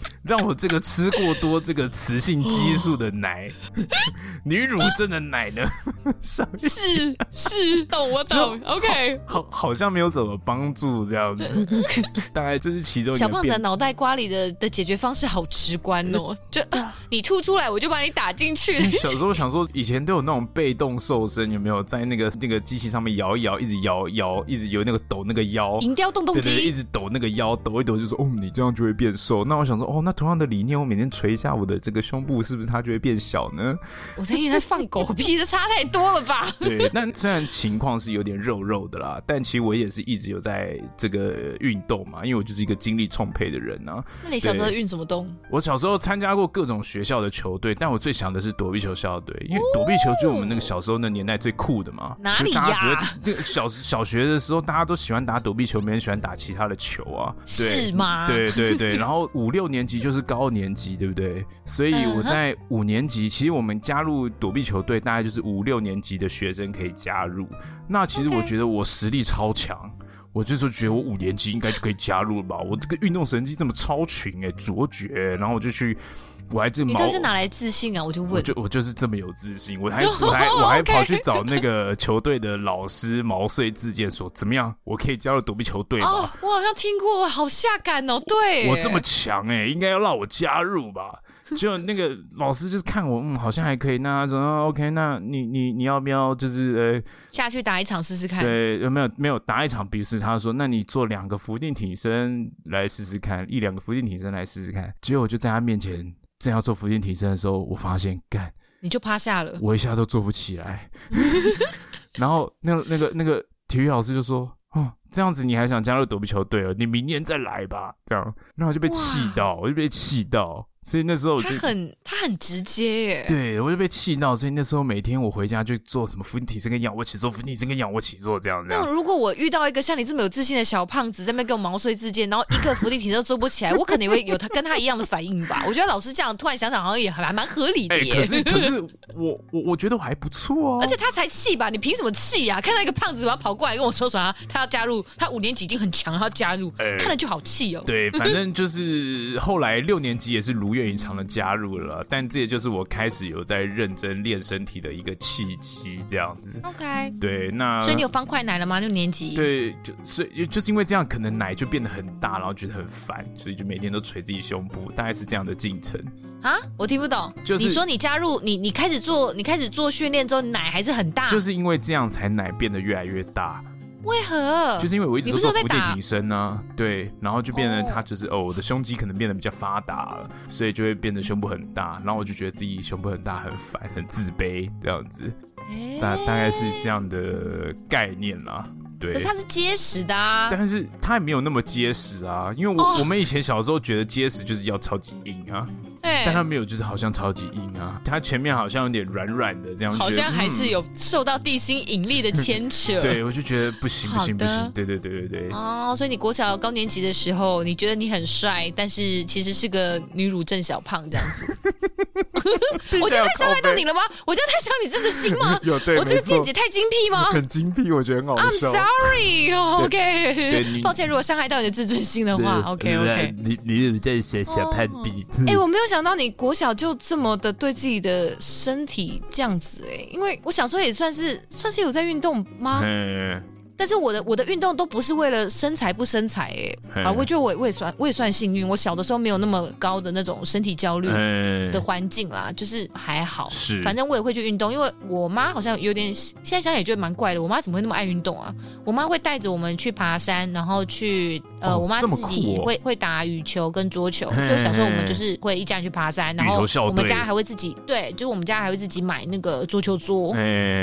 让我这个吃过多这个雌性激素的奶，女乳症的奶呢？是是，懂我懂。OK，好，好像没有什么帮助这样子。大概这是其中一个。小胖子脑袋瓜里的的解决方式好直观哦，就你吐出来，我就把你打进去。小时候想说，以前都有那种被动瘦身，有没有在那个那个机器上面摇一摇，一直摇摇，一直有那个抖那个腰，银雕动动机，一直抖那个腰，抖一抖就说哦，你这样就会变瘦。那我想说哦，那。同样的理念，我每天捶一下我的这个胸部，是不是它就会变小呢？我在以为在放狗屁，这差太多了吧？对，但虽然情况是有点肉肉的啦，但其实我也是一直有在这个运动嘛，因为我就是一个精力充沛的人啊。那你小时候运什么动？我小时候参加过各种学校的球队，但我最想的是躲避球校队，因为躲避球就是我们那个小时候那年代最酷的嘛。哪里呀？那个小小学的时候，大家都喜欢打躲避球，没人喜欢打其他的球啊。是吗？对对对，然后五六年级就是高年级。对不对？所以我在五年级，其实我们加入躲避球队，大概就是五六年级的学生可以加入。那其实我觉得我实力超强，我就是觉得我五年级应该就可以加入了吧？我这个运动神经这么超群哎，卓绝！然后我就去，我还这么，你这是哪来自信啊？我就问，我就我就是这么有自信，我还 我还我还跑去找那个球队的老师毛遂自荐说，怎么样？我可以加入躲避球队吗？哦，我好像听过，好下感哦。对，我这么强哎，应该要让我加入吧？就那个老师就是看我，嗯，好像还可以。那他说，OK，那你你你要不要就是呃下去打一场试试看？对，有没有没有打一场比试？他说，那你做两个伏地挺身来试试看，一两个伏地挺身来试试看。结果我就在他面前正要做伏地挺身的时候，我发现干，你就趴下了，我一下都做不起来。然后那那个那个体育老师就说，哦，这样子你还想加入躲避球队哦？你明年再来吧。这样，然后我就被气到，我就被气到。所以那时候我就他很他很直接耶，对，我就被气到。所以那时候每天我回家就做什么伏地挺身跟仰卧起坐，伏地挺身跟仰卧起坐这样这样。那如果我遇到一个像你这么有自信的小胖子在那边跟我毛遂自荐，然后一个俯卧撑都做不起来，我可能会有他跟他一样的反应吧。我觉得老师这样突然想想好像也还蛮合理的耶。欸、可是可是我我我觉得我还不错啊。而且他才气吧？你凭什么气呀、啊？看到一个胖子然后跑过来跟我说什么？他要加入，他五年级已经很强，他要加入，欸、看了就好气哦。对，反正就是后来六年级也是如愿以偿的加入。加入了，但这也就是我开始有在认真练身体的一个契机，这样子。OK，对，那所以你有方块奶了吗？六年级？对，就所以就是因为这样，可能奶就变得很大，然后觉得很烦，所以就每天都捶自己胸部，大概是这样的进程。啊，我听不懂。就是你说你加入你，你开始做，你开始做训练之后，奶还是很大，就是因为这样才奶变得越来越大。为何？就是因为我一直都做伏地挺身呢、啊，对，然后就变成他就是哦，哦，我的胸肌可能变得比较发达了，所以就会变得胸部很大，然后我就觉得自己胸部很大很烦很自卑这样子，大大概是这样的概念啦。对，可是它是结实的啊，但是它也没有那么结实啊，因为我、哦、我们以前小时候觉得结实就是要超级硬啊，哎、但他没有就是好像超级硬啊，他前面好像有点软软的这样，好像还是有受到地心引力的牵扯。嗯、对，我就觉得不行不行不行，对对对对对。哦，所以你国小高年级的时候，你觉得你很帅，但是其实是个女乳症小胖这样子。我觉得太伤害到你了吗？我觉得太伤你自尊心吗？有对，我这个见解太精辟吗？很精辟，我觉得很好笑。I'm sorry，OK。抱歉，如果伤害到你的自尊心的话，OK OK。你你有在写小叛逼？哎，我没有想到你国小就这么的对自己的身体这样子哎，因为我小时候也算是算是有在运动吗？但是我的我的运动都不是为了身材不身材哎，啊，我觉得我我也算我也算幸运，我小的时候没有那么高的那种身体焦虑的环境啦，就是还好，是，反正我也会去运动，因为我妈好像有点现在想想也觉得蛮怪的，我妈怎么会那么爱运动啊？我妈会带着我们去爬山，然后去呃，我妈自己会会打羽球跟桌球，所以小时候我们就是会一家人去爬山，然后我们家还会自己对，就是我们家还会自己买那个桌球桌，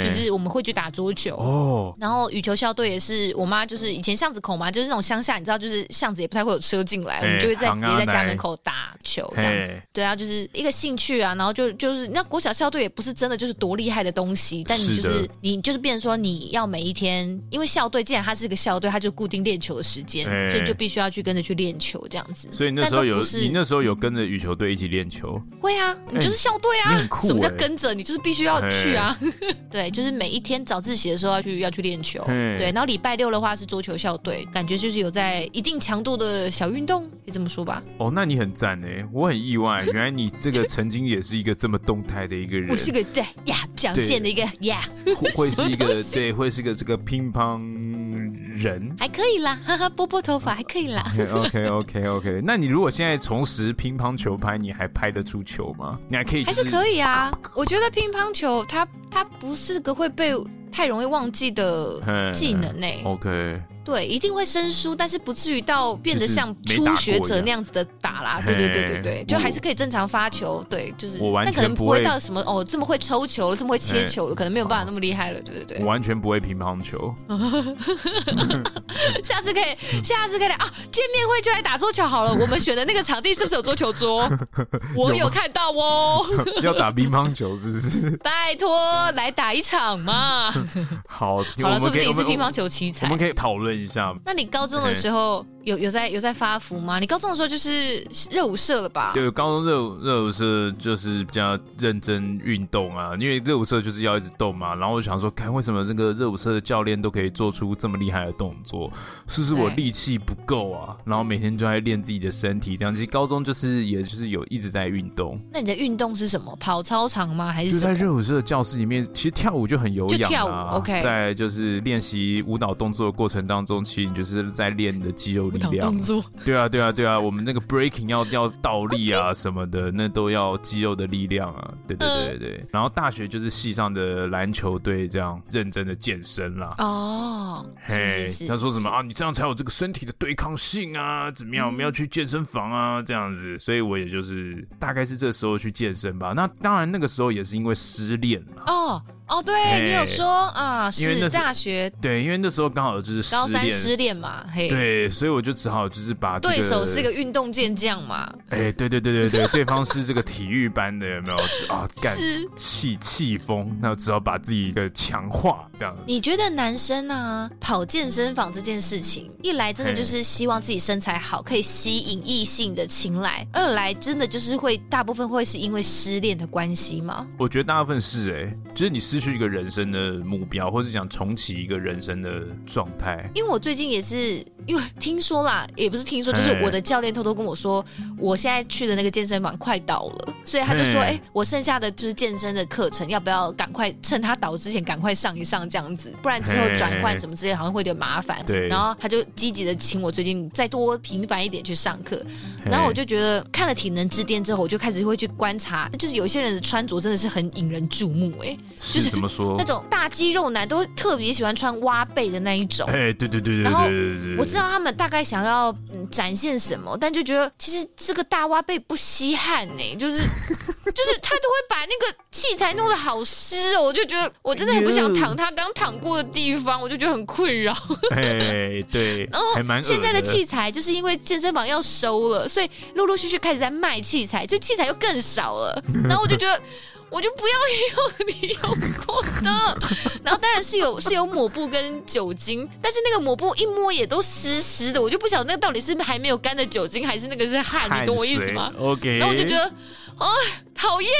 就是我们会去打桌球。哦，然后羽球校队。也是我妈，就是以前巷子口嘛，就是那种乡下，你知道，就是巷子也不太会有车进来，我们就会在直接在家门口打球这样子。对啊，就是一个兴趣啊，然后就就是那国小校队也不是真的就是多厉害的东西，但你就是你就是变成说你要每一天，因为校队既然它是一个校队，它就固定练球的时间，所以就必须要去跟着去练球这样子。所以那时候有你那时候有跟着羽球队一起练球？会啊，你就是校队啊，什么叫跟着？你就是必须要去啊。对，就是每一天早自习的时候要去要去练球，对，然后礼拜六的话是桌球校队，感觉就是有在一定强度的小运动，可以这么说吧？哦，那你很赞哎，我很意外，原来你这个曾经也是一个这么动态的一个人。我是个对呀，矫健的一个呀，会是一个 对，会是个这个乒乓人，还可以啦，哈哈，拨拨头发还可以啦。OK OK OK，那你如果现在重拾乒乓球拍，你还拍得出球吗？你还可以，还是可以啊？我觉得乒乓球它它不是个会被。太容易忘记的技能呢？OK，对，一定会生疏，但是不至于到变得像初学者那样子的打啦。对对对对对，就还是可以正常发球。对，就是那可能不会到什么哦，这么会抽球，这么会切球了，可能没有办法那么厉害了。对对对，我完全不会乒乓球。下次可以，下次可以来啊！见面会就来打桌球好了。我们选的那个场地是不是有桌球桌？我有看到哦。要打乒乓球是不是？拜托，来打一场嘛。好，好了，说不定你是乒乓球奇才，我们可以讨论一下。那你高中的时候有有在有在发福吗？你高中的时候就是热舞社了吧？对，高中热舞热舞社就是比较认真运动啊，因为热舞社就是要一直动嘛。然后我想说，看为什么这个热舞社的教练都可以做出这么厉害的动作，是不是我力气不够啊？然后每天就在练自己的身体，这样。其实高中就是也就是有一直在运动。那你的运动是什么？跑操场吗？还是就在热舞社的教室里面？其实跳舞就很有氧啊。OK，在就是练习舞蹈动作的过程当中，其实你就是在练你的肌肉力量。动作。对啊，对啊，对啊，我们那个 breaking 要 要倒立啊什么的，那都要肌肉的力量啊。对对对对。然后大学就是系上的篮球队这样认真的健身啦。哦，是是是。他说什么啊？你这样才有这个身体的对抗性啊？怎么样？我们要去健身房啊？这样子。所以我也就是大概是这时候去健身吧。那当然那个时候也是因为失恋了。哦。哦，对嘿你有说啊，是大学对，因为那时候刚好就是高三失恋嘛，嘿，对，所以我就只好就是把、这个、对手是个运动健将嘛，哎，对对对对对，对方是这个体育班的，有没有啊？干气气风，那只好把自己一个强化这样。你觉得男生呢、啊、跑健身房这件事情，一来真的就是希望自己身材好，可以吸引异性的青睐；二来真的就是会大部分会是因为失恋的关系吗？我觉得大部分是哎、欸，就是你失。失去一个人生的目标，或者想重启一个人生的状态。因为我最近也是，因为听说啦，也不是听说，就是我的教练偷偷跟我说，我现在去的那个健身房快倒了，所以他就说，哎，我剩下的就是健身的课程，要不要赶快趁他倒之前赶快上一上这样子，不然之后转换什么之类好像会有点麻烦。对，然后他就积极的请我最近再多频繁一点去上课，然后我就觉得看了《体能之巅》之后，我就开始会去观察，就是有一些人的穿着真的是很引人注目，哎，就是。怎么说？那种大肌肉男都特别喜欢穿挖背的那一种。哎，对对对对。然后我知道他们大概想要展现什么，但就觉得其实这个大挖背不稀罕呢，就是 就是他都会把那个器材弄得好湿哦，我就觉得我真的很不想躺他刚躺过的地方，我就觉得很困扰。哎，对，然后现在的器材就是因为健身房要收了，所以陆陆续续开始在卖器材，就器材又更少了，然后我就觉得。我就不要用你用过的，然后当然是有是有抹布跟酒精，但是那个抹布一摸也都湿湿的，我就不晓得那个到底是还没有干的酒精，还是那个是汗，你懂我意思吗？OK，然后我就觉得，啊，讨厌。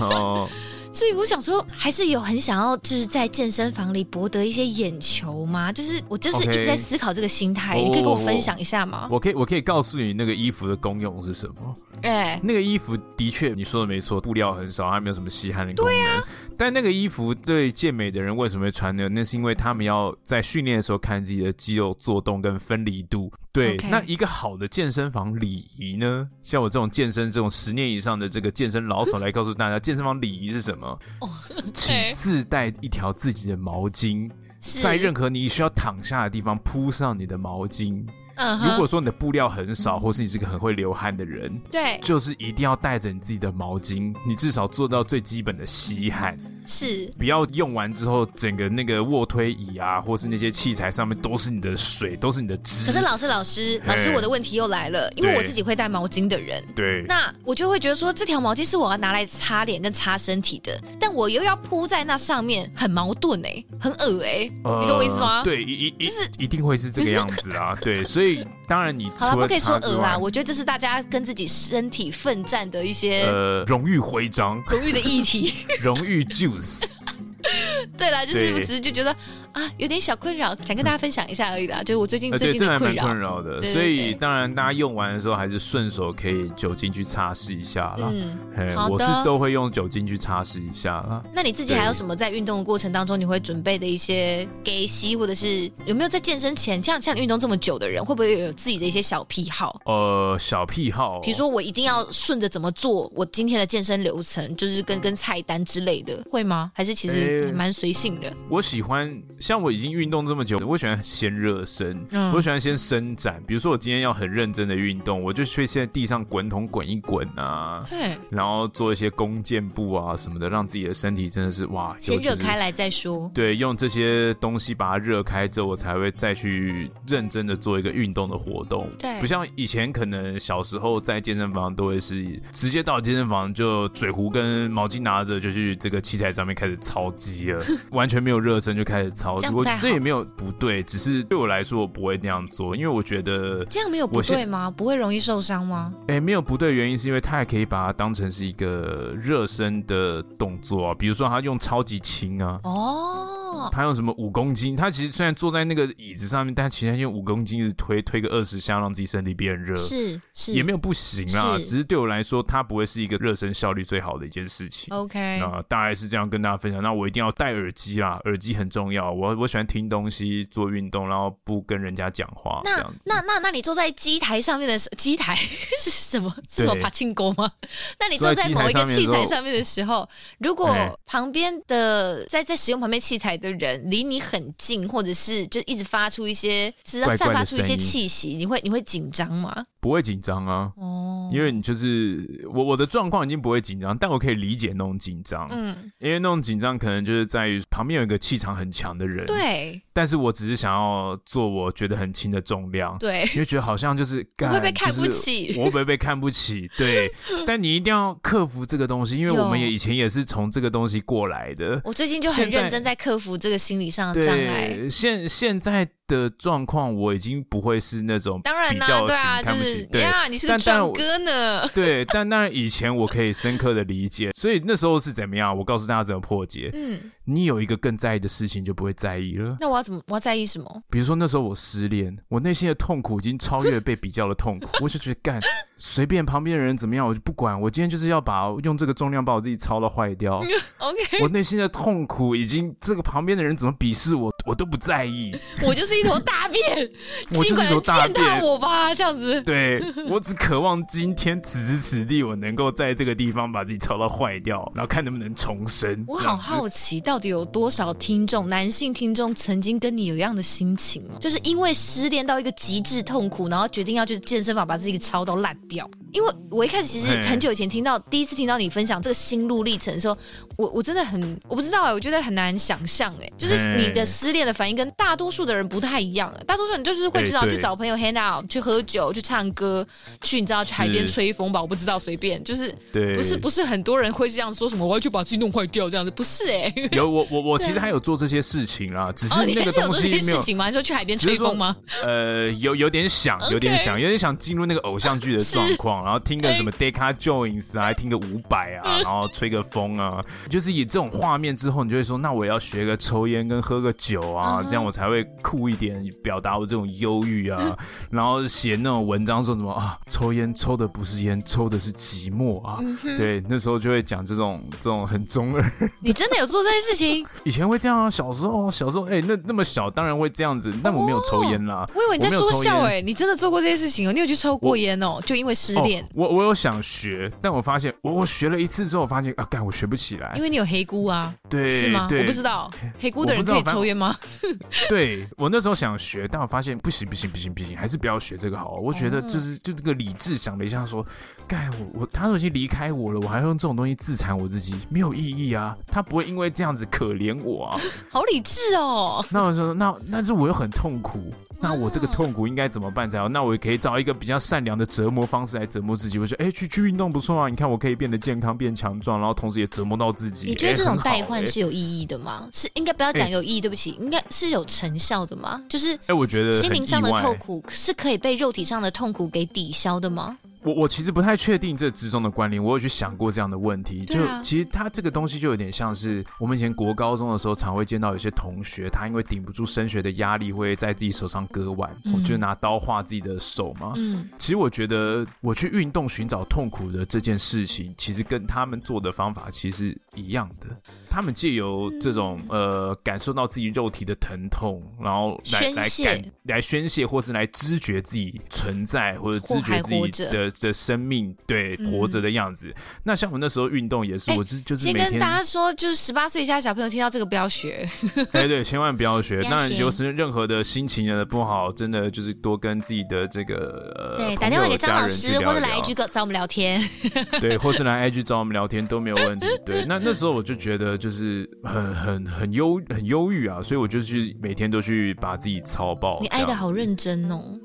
Oh. 所以我想说，还是有很想要就是在健身房里博得一些眼球吗？就是我就是一直在思考这个心态，okay. 你可以跟我分享一下吗？我可以，我可以告诉你那个衣服的功用是什么。哎、欸，那个衣服的确你说的没错，布料很少，还没有什么吸汗的功能。对啊。但那个衣服对健美的人为什么会穿呢？那是因为他们要在训练的时候看自己的肌肉做动跟分离度。对，okay. 那一个好的健身房礼仪呢？像我这种健身这种十年以上的这个健身老手 来告诉大家，健身房礼仪是什么？Oh. 请自带一条自己的毛巾，在任何你需要躺下的地方铺上你的毛巾。Uh -huh. 如果说你的布料很少，或是你是个很会流汗的人，对，就是一定要带着你自己的毛巾，你至少做到最基本的吸汗。是，不要用完之后，整个那个卧推椅啊，或是那些器材上面都是你的水，都是你的汁。可是老师，老师，老师，我的问题又来了，因为我自己会带毛巾的人，对，那我就会觉得说，这条毛巾是我要拿来擦脸跟擦身体的，但我又要铺在那上面，很矛盾哎、欸，很恶哎、欸呃，你懂我意思吗？对，一一就是一定会是这个样子啊，对，所以当然你好了，不可以说恶啦，我觉得这是大家跟自己身体奋战的一些呃荣誉徽章，荣誉的议题，荣誉 对啦，就是我只是就觉得啊，有点小困扰，想跟大家分享一下而已啦。就是我最近最近的困扰，困扰的，所以当然大家用完的时候还是顺手可以酒精去擦拭一下啦。嗯，我是都会用酒精去擦拭一下啦。那你自己还有什么在运动的过程当中你会准备的一些给息，或者是有没有在健身前，像像你运动这么久的人，会不会有自己的一些小癖好？呃，小癖好，比如说我一定要顺着怎么做，我今天的健身流程就是跟跟菜单之类的，会吗？还是其实蛮随性的？我喜欢，像我已经运动这么久，我喜欢先热身，嗯，我喜欢先伸展。比如说我今天要很认真的运动，我就去现在地上滚筒滚一滚啊，然后做一些弓箭步啊什么的，让自己的身体真的是哇，先热开来再说。对，用这些东西把它热开之后，我才会再去认真的做一个运动的活动。对，不像以前可能小时候在健身房都会是直接到健身房就水壶跟毛巾拿着就去这个器材上面开始操机了。完全没有热身就开始操作，我这也没有不对，只是对我来说我不会那样做，因为我觉得这样没有不对吗？不会容易受伤吗？哎、欸，没有不对，原因是因为他也可以把它当成是一个热身的动作啊，比如说他用超级轻啊，哦，他用什么五公斤？他其实虽然坐在那个椅子上面，但其实他用五公斤一直推推个二十下，让自己身体变热，是是也没有不行啊，只是对我来说，它不会是一个热身效率最好的一件事情。OK，那大概是这样跟大家分享。那我一定要戴耳机啦，耳机很重要。我我喜欢听东西、做运动，然后不跟人家讲话。那那那那你坐在机台上面的时，机台是什么？是什么爬庆功吗？那你坐在某一个器材上面的时候，如果旁边的在在使用旁边器材的人离你很近，或者是就一直发出一些，知道散发出一些气息，你会你会紧张吗？不会紧张啊，哦，因为你就是我我的状况已经不会紧张，但我可以理解那种紧张，嗯，因为那种紧张可能就是在于旁边有一个气场很强的人，对，但是我只是想要做我觉得很轻的重量，对，因为觉得好像就是我会被看不起，就是、我会不会被看不起，对，但你一定要克服这个东西，因为我们也以前也是从这个东西过来的，我最近就很认真在克服这个心理上的障碍，现现在。的状况我已经不会是那种比较型，当然啦，对啊，看不起，就是、对呀，你是个壮哥呢。对，但当然以前我可以深刻的理解，所以那时候是怎么样？我告诉大家怎么破解。嗯，你有一个更在意的事情，就不会在意了。那我要怎么？我要在意什么？比如说那时候我失恋，我内心的痛苦已经超越被比较的痛苦，我就觉得干随便旁边的人怎么样，我就不管。我今天就是要把用这个重量把我自己操到坏掉。OK，我内心的痛苦已经这个旁边的人怎么鄙视我，我都不在意。我就是一头大便，尽管践踏我吧，这样子。对，我只渴望今天此时此地，我能够在这个地方把自己操到坏掉，然后看能不能重生。我好好奇，到底有多少听众，男性听众曾经跟你有一样的心情，就是因为失恋到一个极致痛苦，然后决定要去健身房把自己操到烂掉。因为我一开始其实很久以前听到第一次听到你分享这个心路历程的时候，我我真的很我不知道哎，我觉得很难想象哎，就是你的失恋的反应跟大多数的人不太一样了，大多数人就是会知道去找朋友 hang out，去喝酒，去唱歌，去你知道去海边吹风吧，我不知道随便。就是对，不是不是很多人会这样说什么我要去把自己弄坏掉这样子，不是哎，有我我我 其实还有做这些事情啊，只是那个东西没有。吗？说去海边吹风吗？呃，有有点想，有点想，有点想进入那个偶像剧的状况，然后听个什么 Deca Joins 啊，还听个伍佰啊，然后吹个风啊，就是以这种画面之后，你就会说，那我要学个抽烟跟喝个酒啊，这样我才会酷一点，表达我这种忧郁啊，然后写那种文章说什么啊，抽烟抽的不是烟，抽的是寂寞啊，对，那时候就会讲这种这种很中二。你真的有做这些事情？以前会这样啊，小时候小时候，哎，那那么小，当然会这样子，但我没有抽烟啦。我以为你在说笑哎，你真的做过这些事情哦？你有去抽过烟哦？就因为失恋？我我有想学，但我发现我我学了一次之后，发现啊，干我学不起来。因为你有黑姑啊，对，是吗？我不知道黑姑的人可以抽烟吗？对，我那时候想学，但我发现不行不行不行不行，还是不要学这个好。我觉得就是就这个理智想了一下，说，干我我他都已经离开我了，我还用这种东西自残我自己，没有意义啊。他不会因为这样子可怜我啊。好理智哦。那我说那但是我又很痛苦。那我这个痛苦应该怎么办才好？那我也可以找一个比较善良的折磨方式来折磨自己。我说，哎、欸，去去运动不错啊！你看我可以变得健康、变强壮，然后同时也折磨到自己。你觉得这种代换是有意义的吗？欸、是应该不要讲有意义，对不起，欸、应该是有成效的吗？就是，哎，我觉得心灵上的痛苦是可以被肉体上的痛苦给抵消的吗？我我其实不太确定这之中的关联，我有去想过这样的问题。就其实他这个东西就有点像是我们以前国高中的时候，常会见到有些同学，他因为顶不住升学的压力，会在自己手上割腕，嗯、就拿刀划自己的手嘛。嗯，其实我觉得我去运动寻找痛苦的这件事情，其实跟他们做的方法其实一样的。他们借由这种呃感受到自己肉体的疼痛，然后来来感来宣泄，或是来知觉自己存在，或者知觉自己的。的生命对活着的样子，嗯、那像我那时候运动也是，欸、我就就是先跟大家说，就是十八岁以下小朋友听到这个不要学，对 对，千万不要学。那有时任何的心情的不好，真的就是多跟自己的这个呃对打电话给张老师，或者来 IG 找我们聊天，对，或是来 IG 找我们聊天都没有问题。对，那那时候我就觉得就是很很很忧很忧郁啊，所以我就去每天都去把自己操爆。你爱的好认真哦。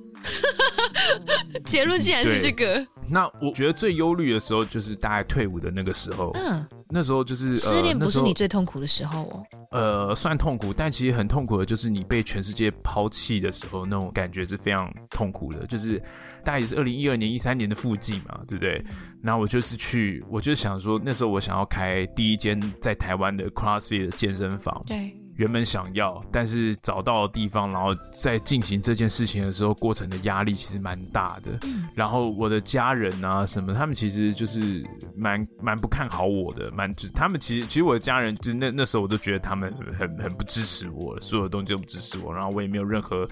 结论竟然是这个。那我觉得最忧虑的时候就是大概退伍的那个时候。嗯，那时候就是失恋不是你最痛苦的时候哦。呃，算痛苦，但其实很痛苦的就是你被全世界抛弃的时候，那种感觉是非常痛苦的。就是大概也是二零一二年、一三年的附近嘛，对不对？然后我就是去，我就想说，那时候我想要开第一间在台湾的 CrossFit 的健身房。对。原本想要，但是找到了地方，然后在进行这件事情的时候，过程的压力其实蛮大的。嗯、然后我的家人啊什么，他们其实就是蛮蛮不看好我的，蛮就他们其实其实我的家人就那那时候我都觉得他们很很不支持我，所有东西都不支持我，然后我也没有任何。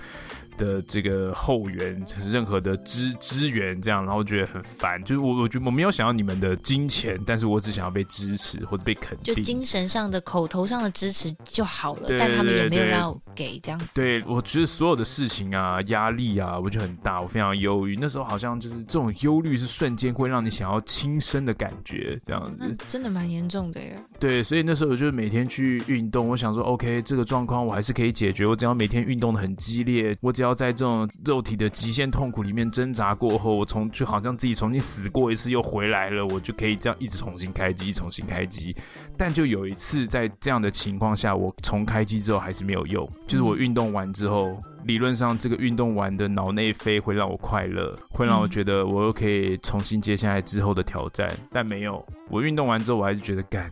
的这个后援，任何的支支援，这样，然后觉得很烦。就是我，我觉得我没有想要你们的金钱，但是我只想要被支持或者被肯定，就精神上的、口头上的支持就好了。对但他们也没有要给这样子。对，我觉得所有的事情啊，压力啊，我觉得很大，我非常忧郁。那时候好像就是这种忧虑是瞬间会让你想要轻生的感觉，这样子。真的蛮严重的耶。对，所以那时候我就每天去运动，我想说，OK，这个状况我还是可以解决。我只要每天运动的很激烈，我只要。在这种肉体的极限痛苦里面挣扎过后，我从就好像自己重新死过一次又回来了，我就可以这样一直重新开机，重新开机。但就有一次在这样的情况下，我重开机之后还是没有用。就是我运动完之后，理论上这个运动完的脑内啡会让我快乐，会让我觉得我又可以重新接下来之后的挑战。但没有，我运动完之后我还是觉得干，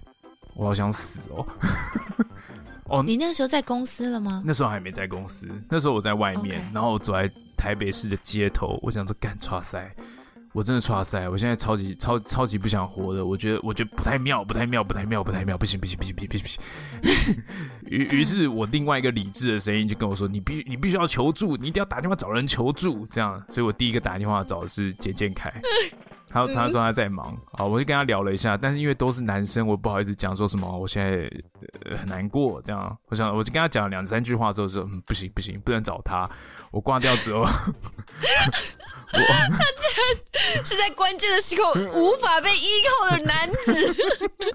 我好想死哦。哦，你那个时候在公司了吗？那时候还没在公司，那时候我在外面，Okay. 然后我走在台北市的街头，我想说干哇塞，我真的哇塞，我现在超级超超级不想活的，我觉得我觉得不太妙，不太妙，不太妙，不太妙，不行不行不行不行不行不行。于于是，我另外一个理智的声音就跟我说：“你必你必须要求助，你一定要打电话找人求助。”这样，所以我第一个打电话找的是简建凯。他他说他在忙，好，我就跟他聊了一下，但是因为都是男生，我不好意思讲说什么，我现在、呃、很难过这样。我想我就跟他讲了两三句话之后说，嗯，不行不行，不能找他。我挂掉之后，我他竟然是在关键的时候无法被依靠的男子。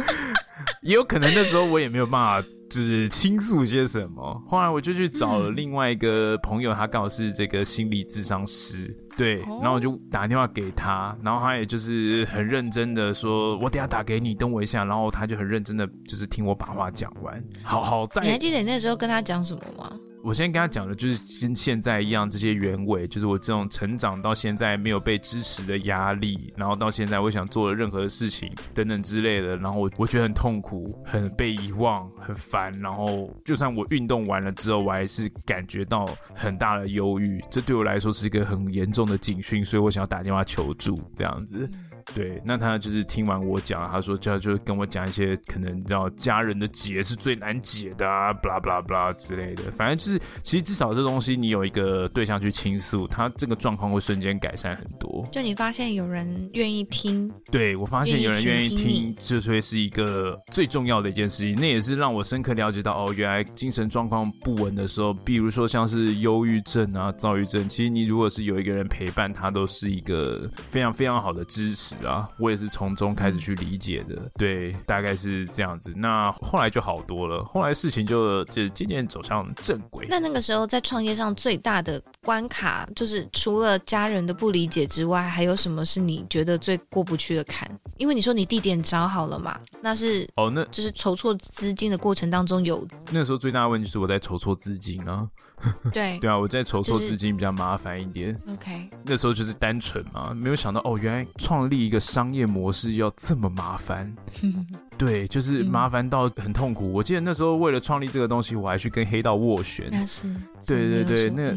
也有可能那时候我也没有办法。就是倾诉些什么，后来我就去找了另外一个朋友，他刚好是这个心理智商师，对，然后我就打电话给他，然后他也就是很认真的说，我等下打给你，等我一下，然后他就很认真的就是听我把话讲完，好好在。你还记得你那时候跟他讲什么吗？我先跟他讲的，就是跟现在一样，这些原委，就是我这种成长到现在没有被支持的压力，然后到现在我想做的任何事情等等之类的，然后我觉得很痛苦，很被遗忘，很烦，然后就算我运动完了之后，我还是感觉到很大的忧郁，这对我来说是一个很严重的警讯，所以我想要打电话求助，这样子。对，那他就是听完我讲，他说就就跟我讲一些可能你知道家人的结是最难解的啊，巴拉巴拉巴拉之类的。反正就是，其实至少这东西你有一个对象去倾诉，他这个状况会瞬间改善很多。就你发现有人愿意听，对，我发现有人愿意听，这会是一个最重要的一件事情。那也是让我深刻了解到，哦，原来精神状况不稳的时候，比如说像是忧郁症啊、躁郁症，其实你如果是有一个人陪伴，他都是一个非常非常好的支持。啊，我也是从中开始去理解的，对，大概是这样子。那后来就好多了，后来事情就就渐渐走向正轨。那那个时候在创业上最大的关卡，就是除了家人的不理解之外，还有什么是你觉得最过不去的坎？因为你说你地点找好了嘛，那是哦，那就是筹措资金的过程当中有那时候最大的问题是我在筹措资金啊。对对啊，我在筹措资金比较麻烦一点。OK，那时候就是单纯嘛，没有想到哦，原来创立一个商业模式要这么麻烦。对，就是麻烦到很痛苦。我记得那时候为了创立这个东西，我还去跟黑道斡旋。那是，对对对，那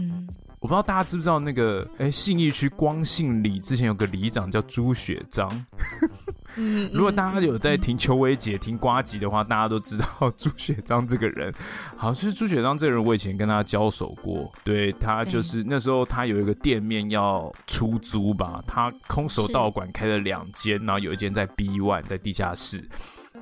我不知道大家知不知道那个，哎，信义区光信里之前有个里长叫朱雪章。嗯，如果大家有在听邱威姐、听瓜吉的话，大家都知道朱雪章这个人。好，其实朱雪章这个人，我以前跟他交手过。对，他就是那时候他有一个店面要出租吧，他空手道馆开了两间，然后有一间在 B One，在地下室。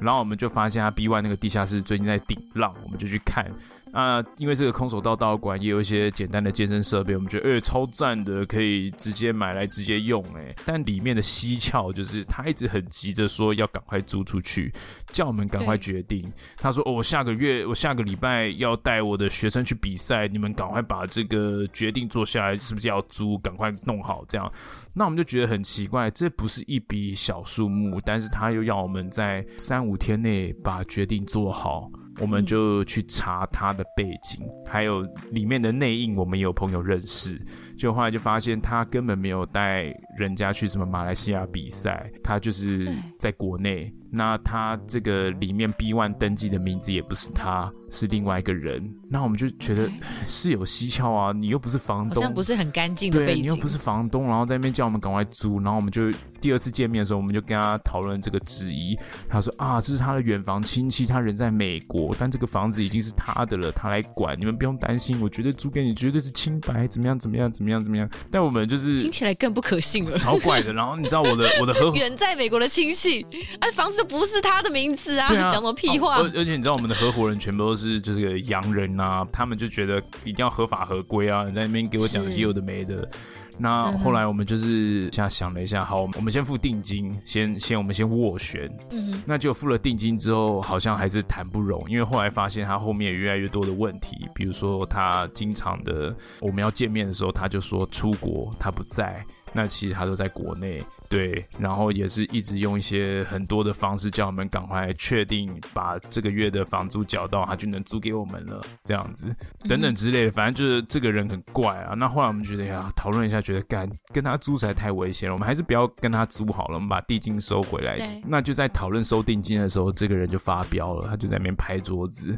然后我们就发现他 B One 那个地下室最近在顶浪，我们就去看。啊，因为这个空手道道馆也有一些简单的健身设备，我们觉得哎、超赞的，可以直接买来直接用哎。但里面的蹊跷就是他一直很急着说要赶快租出去，叫我们赶快决定。他说哦，我下个月我下个礼拜要带我的学生去比赛，你们赶快把这个决定做下来，是不是要租？赶快弄好这样。那我们就觉得很奇怪，这不是一笔小数目，但是他又要我们在三五天内把决定做好。我们就去查他的背景，还有里面的内应，我们也有朋友认识。就后来就发现，他根本没有带人家去什么马来西亚比赛，他就是在国内。那他这个里面 B one 登记的名字也不是他，是另外一个人。那我们就觉得是有蹊跷啊！你又不是房东，好像不是很干净的背景。对，你又不是房东，然后在那边叫我们赶快租。然后我们就第二次见面的时候，我们就跟他讨论这个质疑。他说啊，这是他的远房亲戚，他人在美国，但这个房子已经是他的了，他来管，你们不用担心，我绝对租给你，绝对是清白，怎么样怎么样怎么样怎么样。但我们就是听起来更不可信了，超怪的。然后你知道我的 我的合伙远在美国的亲戚，哎，房子。不是他的名字啊！讲什么屁话？而而且你知道，我们的合伙人全部都是就是个洋人啊，他们就觉得一定要合法合规啊！你在那边给我讲有的没的。那后来我们就是现在想了一下，好，我们先付定金，先先我们先斡旋。嗯，那就付了定金之后，好像还是谈不拢，因为后来发现他后面有越来越多的问题，比如说他经常的我们要见面的时候，他就说出国，他不在。那其实它都在国内，对，然后也是一直用一些很多的方式叫我们赶快确定把这个月的房租缴到，他就能租给我们了，这样子等等之类的，反正就是这个人很怪啊。那后来我们觉得呀，讨论一下，觉得干跟他租实在太危险了，我们还是不要跟他租好了，我们把定金收回来。那就在讨论收定金的时候，这个人就发飙了，他就在那边拍桌子，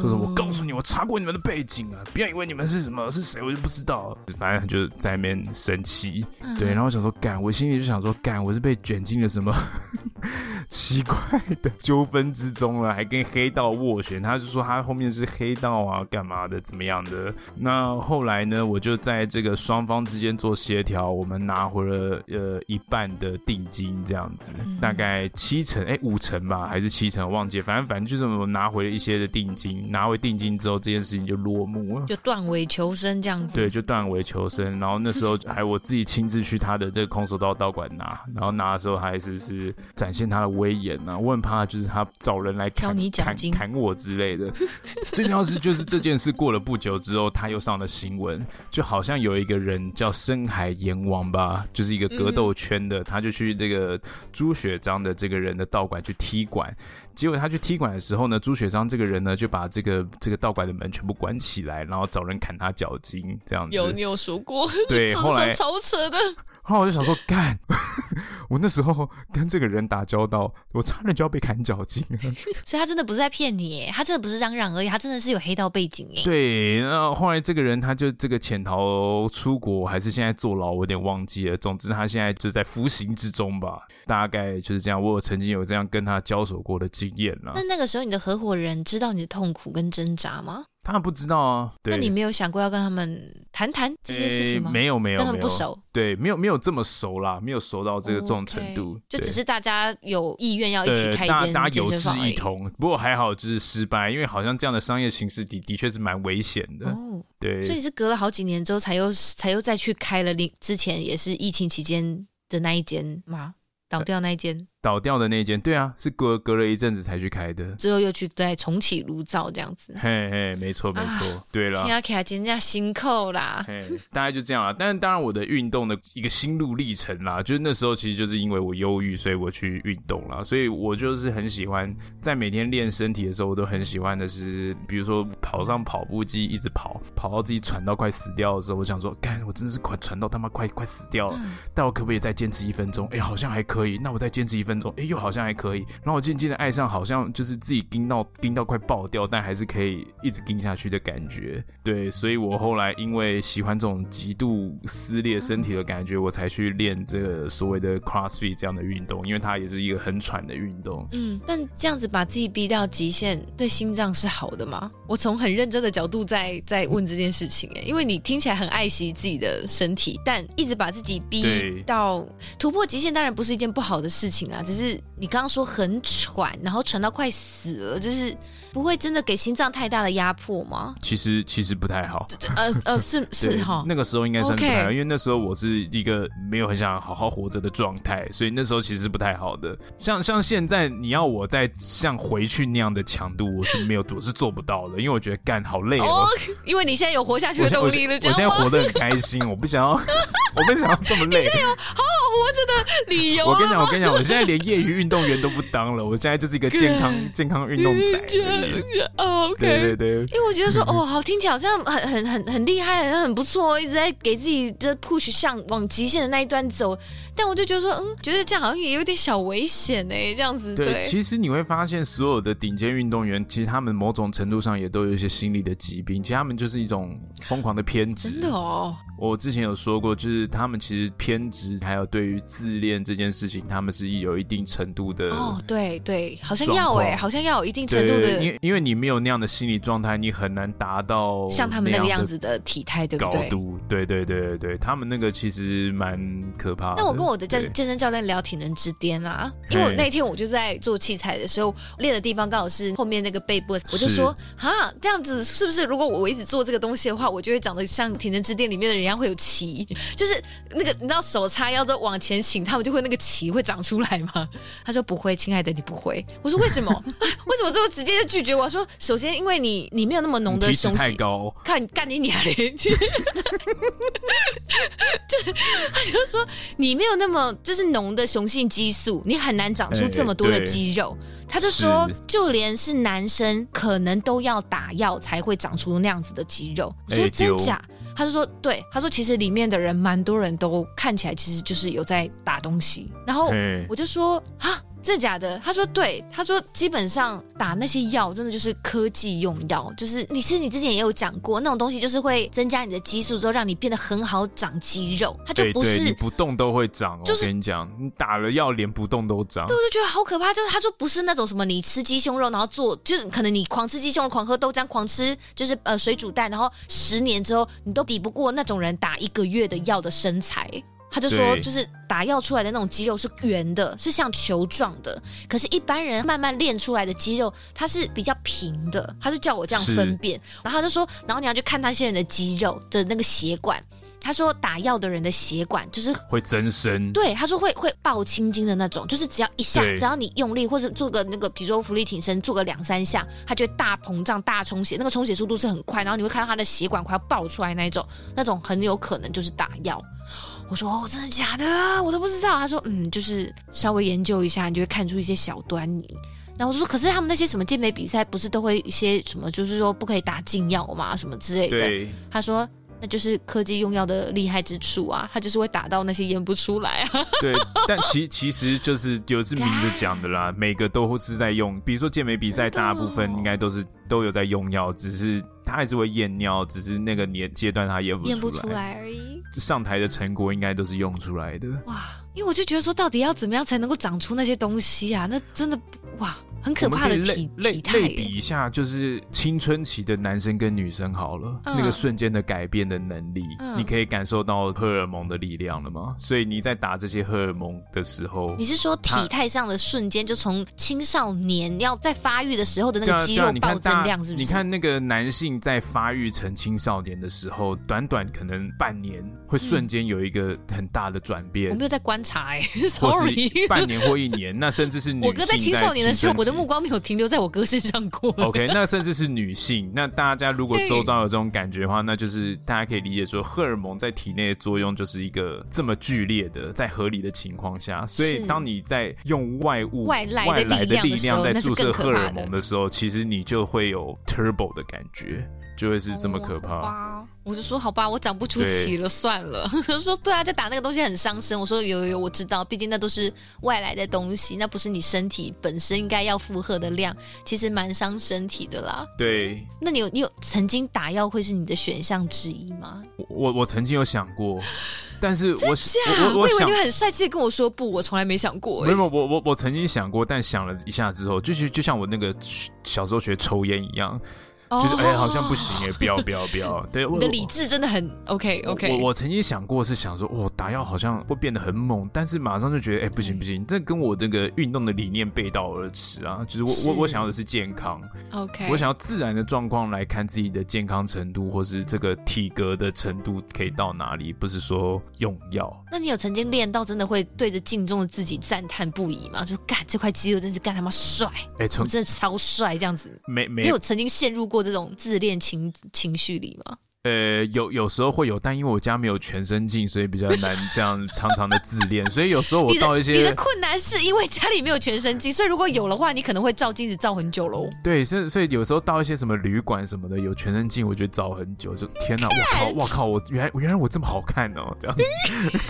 说什么我告诉你，我查过你们的背景啊，不要以为你们是什么是谁，我就不知道，反正他就在那边生气。对，然后我想说，干，我心里就想说，干，我是被卷进了什么 奇怪的纠纷之中了，还跟黑道斡旋。他就说他后面是黑道啊，干嘛的，怎么样的？那后来呢，我就在这个双方之间做协调，我们拿回了呃一半的定金，这样子，大概七成，哎、欸，五成吧，还是七成，我忘记，反正反正就是我拿回了一些的定金。拿回定金之后，这件事情就落幕了，就断尾求生这样子。对，就断尾求生。然后那时候还我自己亲自去他的这个空手道道馆拿，然后拿的时候还是 是展现他的威严呐、啊。我很怕就是他找人来砍你砍砍我之类的。最重要是就是这件事过了不久之后，他又上了新闻，就好像有一个人叫深海阎王吧，就是一个格斗圈的，他就去这个朱雪章的这个人的道馆去踢馆。结果他去踢馆的时候呢，朱雪章这个人呢就把这个这个道馆的门全部关起来，然后找人砍他脚筋，这样子。有你有说过？对，后来超扯的。后来我就想说，干，我那时候跟这个人打交道，我差点就要被砍脚筋了。所以他真的不是在骗你，哎，他真的不是嚷嚷而已，他真的是有黑道背景，哎。对，然后后来这个人他就这个潜逃出国，还是现在坐牢，我有点忘记了。总之他现在就在服刑之中吧，大概就是这样。我有曾经有这样跟他交手过的经验了。那那个时候你的合伙人知道你的痛苦跟挣扎吗？他们不知道啊，对，那你没有想过要跟他们谈谈这些事情吗？欸、没有没有，跟他们不熟，对，没有没有这么熟啦，没有熟到这个这种程度，okay, 就只是大家有意愿要一起开一间大家有志一同。不过还好就是失败，因为好像这样的商业形式的的确是蛮危险的。哦，对，所以你是隔了好几年之后才又才又再去开了另之前也是疫情期间的那一间吗？倒掉那一间。倒掉的那间，对啊，是隔隔了一阵子才去开的，之后又去再重启炉灶这样子。嘿嘿，没错没错，啊、对了，听起来人家辛苦啦。嘿，大概就这样啊。但是当然，我的运动的一个心路历程啦，就是那时候其实就是因为我忧郁，所以我去运动啦。所以我就是很喜欢在每天练身体的时候，我都很喜欢的是，比如说跑上跑步机，一直跑，跑到自己喘到快死掉的时候，我想说，干，我真的是快喘到他妈快快死掉了。嗯、但我可不可以再坚持一分钟？哎、欸，好像还可以。那我再坚持一分钟，哎、欸，又好像还。可以，然后我渐渐的爱上，好像就是自己盯到盯到快爆掉，但还是可以一直盯下去的感觉。对，所以我后来因为喜欢这种极度撕裂身体的感觉，我才去练这个所谓的 CrossFit 这样的运动，因为它也是一个很喘的运动。嗯，但这样子把自己逼到极限，对心脏是好的吗？我从很认真的角度在在问这件事情，哎，因为你听起来很爱惜自己的身体，但一直把自己逼到突破极限，当然不是一件不好的事情啊，只是你刚刚。说很喘，然后喘到快死了，就是。不会真的给心脏太大的压迫吗？其实其实不太好。呃呃，是 是哈，那个时候应该算不太好，Okay 因为那时候我是一个没有很想好好活着的状态，所以那时候其实不太好的。像像现在你要我再像回去那样的强度，我是没有，我是做不到的，因为我觉得干好累哦。Oh, 因为你现在有活下去的动力了，我，现在活得很开心，我不想要，我不想要这么累。你现在有好好活着的理由。我跟你讲，我跟你讲，我现在连业余运动员都不当了，我现在就是一个健康 健康运动仔。哦，OK，对对对，因为我觉得说，哦，好听起来好像很很很很厉害，好像很不错，一直在给自己就 push 向往极限的那一端走。但我就觉得说，嗯，觉得这样好像也有点小危险呢，这样子。对，对其实你会发现，所有的顶尖运动员，其实他们某种程度上也都有一些心理的疾病，其实他们就是一种疯狂的偏执。真的哦。我之前有说过，就是他们其实偏执，还有对于自恋这件事情，他们是有一定程度的。哦，对对，好像要哎，好像要有一定程度的。因为因为你没有那样的心理状态，你很难达到像他们那个样子的体态，对不对？高度，对对对对对，他们那个其实蛮可怕的。那我跟我的健健身教练聊体能之巅啊，因为我那天我就在做器材的时候练的地方刚好是后面那个背部，我就说啊，这样子是不是如果我一直做这个东西的话，我就会长得像体能之巅里面的人一样会有鳍？就是那个，你知道手叉腰之后往前倾，他们就会那个鳍会长出来吗？他说不会，亲爱的，你不会。我说为什么？为什么这么直接就拒绝我？说首先因为你你没有那么浓的雄性，看你干你娘嘞！就他就说你没有那么就是浓的雄性激素，你很难长出这么多的肌肉。欸、他就说，就连是男生可能都要打药才会长出那样子的肌肉。我说真假？他就说：“对，他说其实里面的人蛮多人都看起来其实就是有在打东西。”然后我就说：“啊。”真的假的？他说对，他说基本上打那些药真的就是科技用药，就是你是你之前也有讲过，那种东西就是会增加你的激素之后，让你变得很好长肌肉。他就不是你不动都会长，就是、我跟你讲，你打了药连不动都长。对，我就觉得好可怕。就是他说不是那种什么你吃鸡胸肉，然后做就是可能你狂吃鸡胸肉、狂喝豆浆、狂吃就是呃水煮蛋，然后十年之后你都抵不过那种人打一个月的药的身材。他就说，就是打药出来的那种肌肉是圆的，是像球状的。可是，一般人慢慢练出来的肌肉，它是比较平的。他就叫我这样分辨，然后他就说，然后你要去看那些人的肌肉的那个血管。他说，打药的人的血管就是会增生。对，他说会会爆青筋的那种，就是只要一下，只要你用力或者做个那个，比如说浮力挺身，做个两三下，他就会大膨胀、大充血，那个充血速度是很快，然后你会看到他的血管快要爆出来那一种，那种很有可能就是打药。我说哦，真的假的？我都不知道。他说嗯，就是稍微研究一下，你就会看出一些小端倪。然后我就说，可是他们那些什么健美比赛，不是都会一些什么，就是说不可以打禁药嘛，什么之类的。对。他说那就是科技用药的厉害之处啊，他就是会打到那些验不出来啊。对，但其其实就是有是明着讲的啦，每个都是在用，比如说健美比赛，大部分应该都是都有在用药，只是他还是会验尿，只是那个年阶段他验不验不出来而已。上台的成果应该都是用出来的。哇，因为我就觉得说，到底要怎么样才能够长出那些东西啊？那真的哇。很可怕的体体态，类比一下，就是青春期的男生跟女生好了，嗯、那个瞬间的改变的能力，嗯、你可以感受到荷尔蒙的力量了吗？所以你在打这些荷尔蒙的时候，你是说体态上的瞬间，就从青少年要在发育的时候的那个肌肉暴增量，是不是？你看那个男性在发育成青少年的时候，短短可能半年，会瞬间有一个很大的转变。嗯、我没有在观察哎、欸、，sorry，半年或一年，那甚至是 女性我哥在青少年的时候，我的。目光没有停留在我哥身上过。OK，那甚至是女性。那大家如果周遭有这种感觉的话，那就是大家可以理解说，荷尔蒙在体内的作用就是一个这么剧烈的，在合理的情况下。所以，当你在用外物、外来的力量在注射荷尔蒙的时候，其实你就会有 turbo 的感觉。就会是这么可怕。哦、我就说好吧，我长不出鳍了，算了。他说对啊，在打那个东西很伤身。我说有有有，我知道，毕竟那都是外来的东西，那不是你身体本身应该要负荷的量，其实蛮伤身体的啦。对，那你有你有曾经打药会是你的选项之一吗？我我曾经有想过，但是我我我，以为你会很帅气的跟我说不，我从来没想过。没有，我我我曾经想过，但想了一下之后，就是就像我那个小时候学抽烟一样。就是哎、欸，好像不行哎，不要不要不要！对，我的理智真的很 OK OK 我。我我曾经想过是想说，哦，打药好像会变得很猛，但是马上就觉得，哎、欸，不行不行，这跟我这个运动的理念背道而驰啊！就是我是我我想要的是健康，OK，我想要自然的状况来看自己的健康程度，或是这个体格的程度可以到哪里，不是说用药。那你有曾经练到真的会对着镜中的自己赞叹不已吗？就干这块肌肉真是干他妈帅，哎、真的超帅这样子。没没你有曾经陷入过？过这种自恋情情绪里吗？呃，有有时候会有，但因为我家没有全身镜，所以比较难这样 常常的自恋。所以有时候我到一些你，你的困难是因为家里没有全身镜，所以如果有的话，你可能会照镜子照很久喽。对，所以所以有时候到一些什么旅馆什么的有全身镜，我觉得照很久，就天哪，我靠，我靠，我原来原来我这么好看哦，这样子。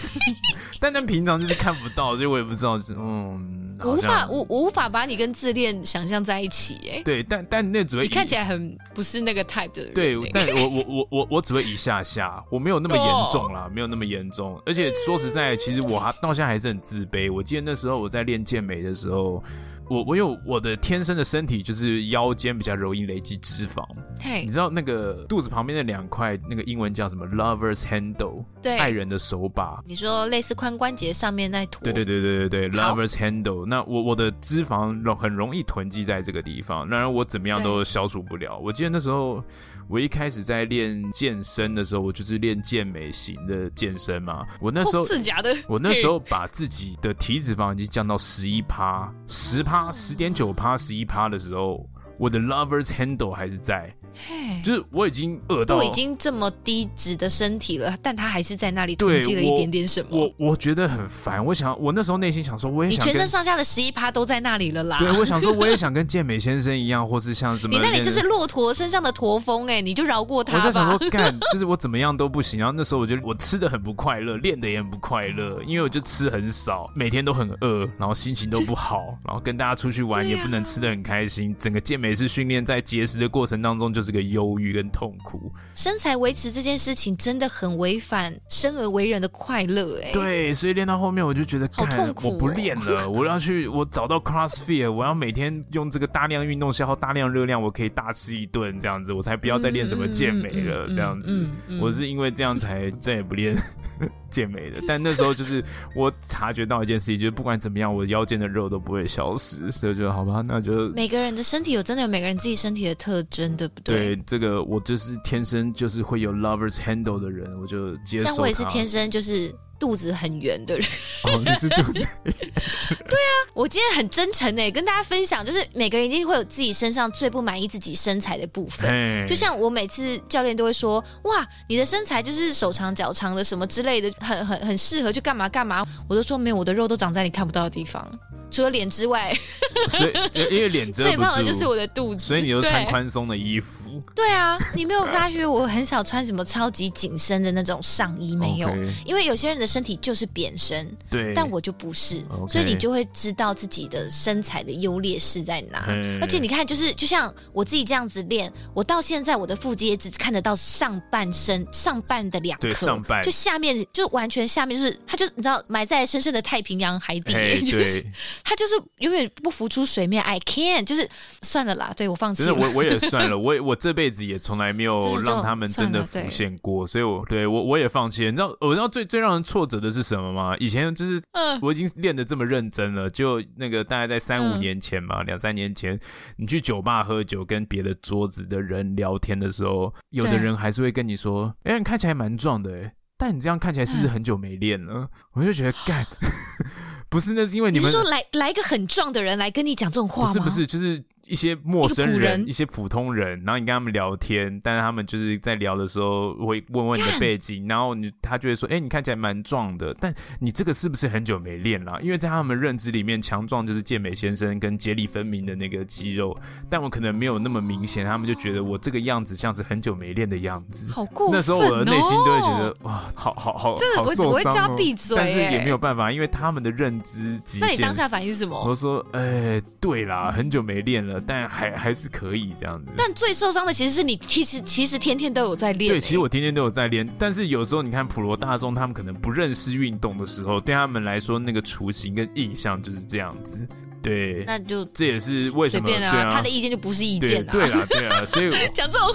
但但平常就是看不到，所以我也不知道，嗯。我无法，我我无法把你跟自恋想象在一起，哎。对，但但那只会你看起来很不是那个 type 的人。对，但我我我我我只会一下下，我没有那么严重啦，没有那么严重。而且说实在，其实我还到现在还是很自卑。我记得那时候我在练健美的时候。我我有我的天生的身体，就是腰间比较容易累积脂肪。嘿，你知道那个肚子旁边的两块，那个英文叫什么？Lover's handle，对，爱人的手把。你说类似髋关节上面那坨？对对对对对对，Lover's handle。那我我的脂肪容很容易囤积在这个地方，然而我怎么样都消除不了。我记得那时候。我一开始在练健身的时候，我就是练健美型的健身嘛。我那时候，是假的？我那时候把自己的体脂肪已经降到十一趴、十趴、十点九趴、十一趴的时候，我的 Lover's Handle 还是在。就是我已经饿到，我已经这么低脂的身体了，但他还是在那里囤积了一点点什么。我我，我觉得很烦。我想，我那时候内心想说，我也想。你全身上下的十一趴都在那里了啦。对，我想说，我也想跟健美先生一样，或是像什么。你那里就是骆驼身上的驼峰，哎，你就饶过他吧。我就想说，干，就是我怎么样都不行。然后那时候我就我吃的很不快乐，练的也很不快乐，因为我就吃很少，每天都很饿，然后心情都不好，然后跟大家出去玩也不能吃的很开心。整个健美式训练在节食的过程当中就是个忧郁跟痛苦。身材维持这件事情真的很违反生而为人的快乐，哎。对，所以练到后面我就觉得好痛苦，我不练了，我要去，我找到 CrossFit，我要每天用这个大量运动消耗大量热量，我可以大吃一顿这样子，我才不要再练什么健美了，这样子。我是因为这样才 再也不练 健美的，但那时候就是我察觉到一件事情，就是不管怎么样，我腰间的肉都不会消失，所以就好吧，那就每个人的身体有真的有每个人自己身体的特征，对不对？对，这个我就是天生就是会有 lovers handle 的人，我就接受。像我也是天生就是。肚子很圆的人，哦，你是肚子。对啊，我今天很真诚诶，跟大家分享，就是每个人一定会有自己身上最不满意自己身材的部分。就像我每次教练都会说，哇，你的身材就是手长脚长的什么之类的，很很很适合去干嘛干嘛。我都说没有，我的肉都长在你看不到的地方。除了脸之外，所以因为脸 最胖的就是我的肚子，所以你都穿宽松的衣服。对啊，你没有发觉我很少穿什么超级紧身的那种上衣，没有.因为有些人的身体就是扁身，对，但我就不是，Okay. 所以你就会知道自己的身材的优劣势在哪。而且你看，就是就像我自己这样子练，我到现在我的腹肌也只看得到上半身上半的两颗，上半就下面就完全下面就是它就你知道埋在深深的太平洋海底是。他 就是永远不浮出水面，I can't，就是算了啦，对，我放弃了。我我也算了，我我这辈子也从来没有让他们真的浮现过，所以我对我我也放弃了。你知道我知道最最让人挫折的是什么吗？以前就是我已经练得这么认真了，就那个大概在三五年前嘛，两三年前，你去酒吧喝酒，跟别的桌子的人聊天的时候，有的人还是会跟你说：“哎，你看起来蛮壮的，哎，但你这样看起来是不是很久没练了？”我就觉得干。不是，那是因为你们你是说来来一个很壮的人来跟你讲这种话吗？不是，不是，就是。一些陌生人，人，一些普通人，然后你跟他们聊天，但是他们就是在聊的时候会问问你的背景，然后你他就会说：“哎、欸，你看起来蛮壮的，但你这个是不是很久没练了？因为在他们认知里面，强壮就是健美先生跟节理分明的那个肌肉，但我可能没有那么明显，他们就觉得我这个样子像是很久没练的样子。好过分、哦、那时候我的内心都会觉得哇，好好好，真的我只会叫他闭嘴，但是也没有办法，因为他们的认知极限。那你当下反应是什么？我说：“哎、欸，对啦，很久没练了，但还还。”是可以这样子，但最受伤的其实是你，其实其实天天都有在练。对，其实我天天都有在练，但是有时候你看普罗大众，他们可能不认识运动的时候，对他们来说那个雏形跟印象就是这样子。对，那就这也是为什么对啊，他的意见就不是意见了。对啊，对啊，所以 讲这种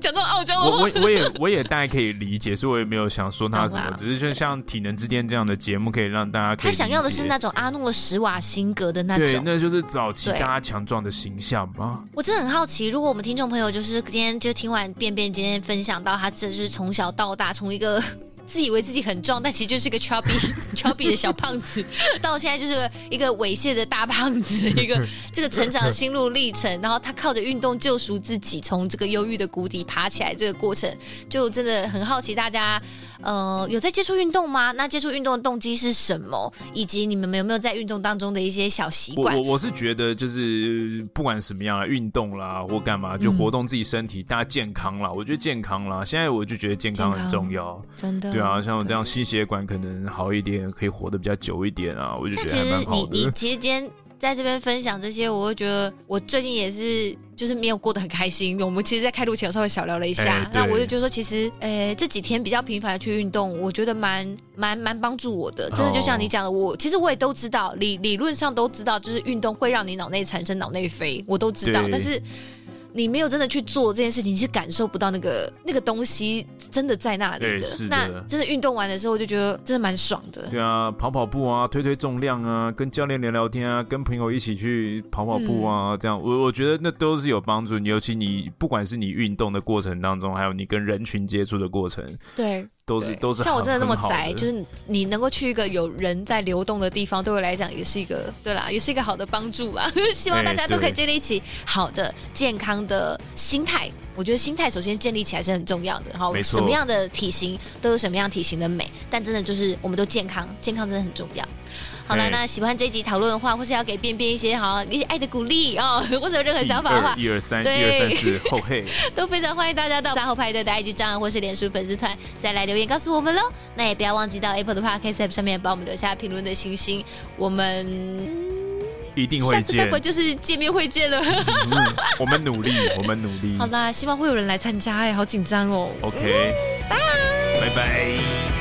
讲这种傲娇，我我我也我也大概可以理解，所以我也没有想说他什么，只是就像体能之巅这样的节目，可以让大家可以。他想要的是那种阿诺施瓦辛格的那种，对，那就是早期大家强壮的形象吧。我真的很好奇，如果我们听众朋友就是今天就听完便便今天分享到，他这是从小到大从一个。自以为自己很壮，但其实就是个 chubby chubby 的小胖子，到现在就是个一个猥亵的大胖子，一个 这个成长的心路历程。然后他靠着运动救赎自己，从这个忧郁的谷底爬起来，这个过程就真的很好奇大家。呃，有在接触运动吗？那接触运动的动机是什么？以及你们有没有在运动当中的一些小习惯？我我我是觉得，就是不管什么样啊运动啦，或干嘛，就活动自己身体，嗯、大家健康啦。我觉得健康啦，现在我就觉得健康很重要，真的。对啊，像我这样心血管可能好一点，可以活得比较久一点啊，我就觉得还蛮好的。你你期间在这边分享这些，我会觉得我最近也是。就是没有过得很开心。我们其实，在开录前我稍微小聊了一下，欸、那我就觉得说，其实，诶、欸，这几天比较频繁的去运动，我觉得蛮蛮蛮帮助我的。真的，就像你讲的，我其实我也都知道，理理论上都知道，就是运动会让你脑内产生脑内啡，我都知道，但是。你没有真的去做这件事情，你是感受不到那个那个东西真的在那里的。那真的运动完的时候，我就觉得真的蛮爽的。对啊，跑跑步啊，推推重量啊，跟教练聊聊天啊，跟朋友一起去跑跑步啊，嗯、这样我我觉得那都是有帮助。尤其你不管是你运动的过程当中，还有你跟人群接触的过程，对。都是都是像我真的那么宅，就是你能够去一个有人在流动的地方，对我来讲也是一个对啦，也是一个好的帮助吧。希望大家都可以建立起好的健康的心态。我觉得心态首先建立起来是很重要的。好，什么样的体型都有什么样体型的美，但真的就是我们都健康，健康真的很重要。好了，那喜欢这一集讨论的话，或是要给便便一些好一些爱的鼓励哦，或者有任何想法的话，一二三，一二三四，后嘿，都非常欢迎大家到大后派对的 IG 账号或是脸书粉丝团再来留言告诉我们喽。那也不要忘记到 Apple 的 Podcast App 上面帮我们留下评论的星星，我们一定会见。下次会就是见面会见了？嗯、我们努力，我们努力。好啦，希望会有人来参加哎，好紧张哦。OK，拜拜，拜拜。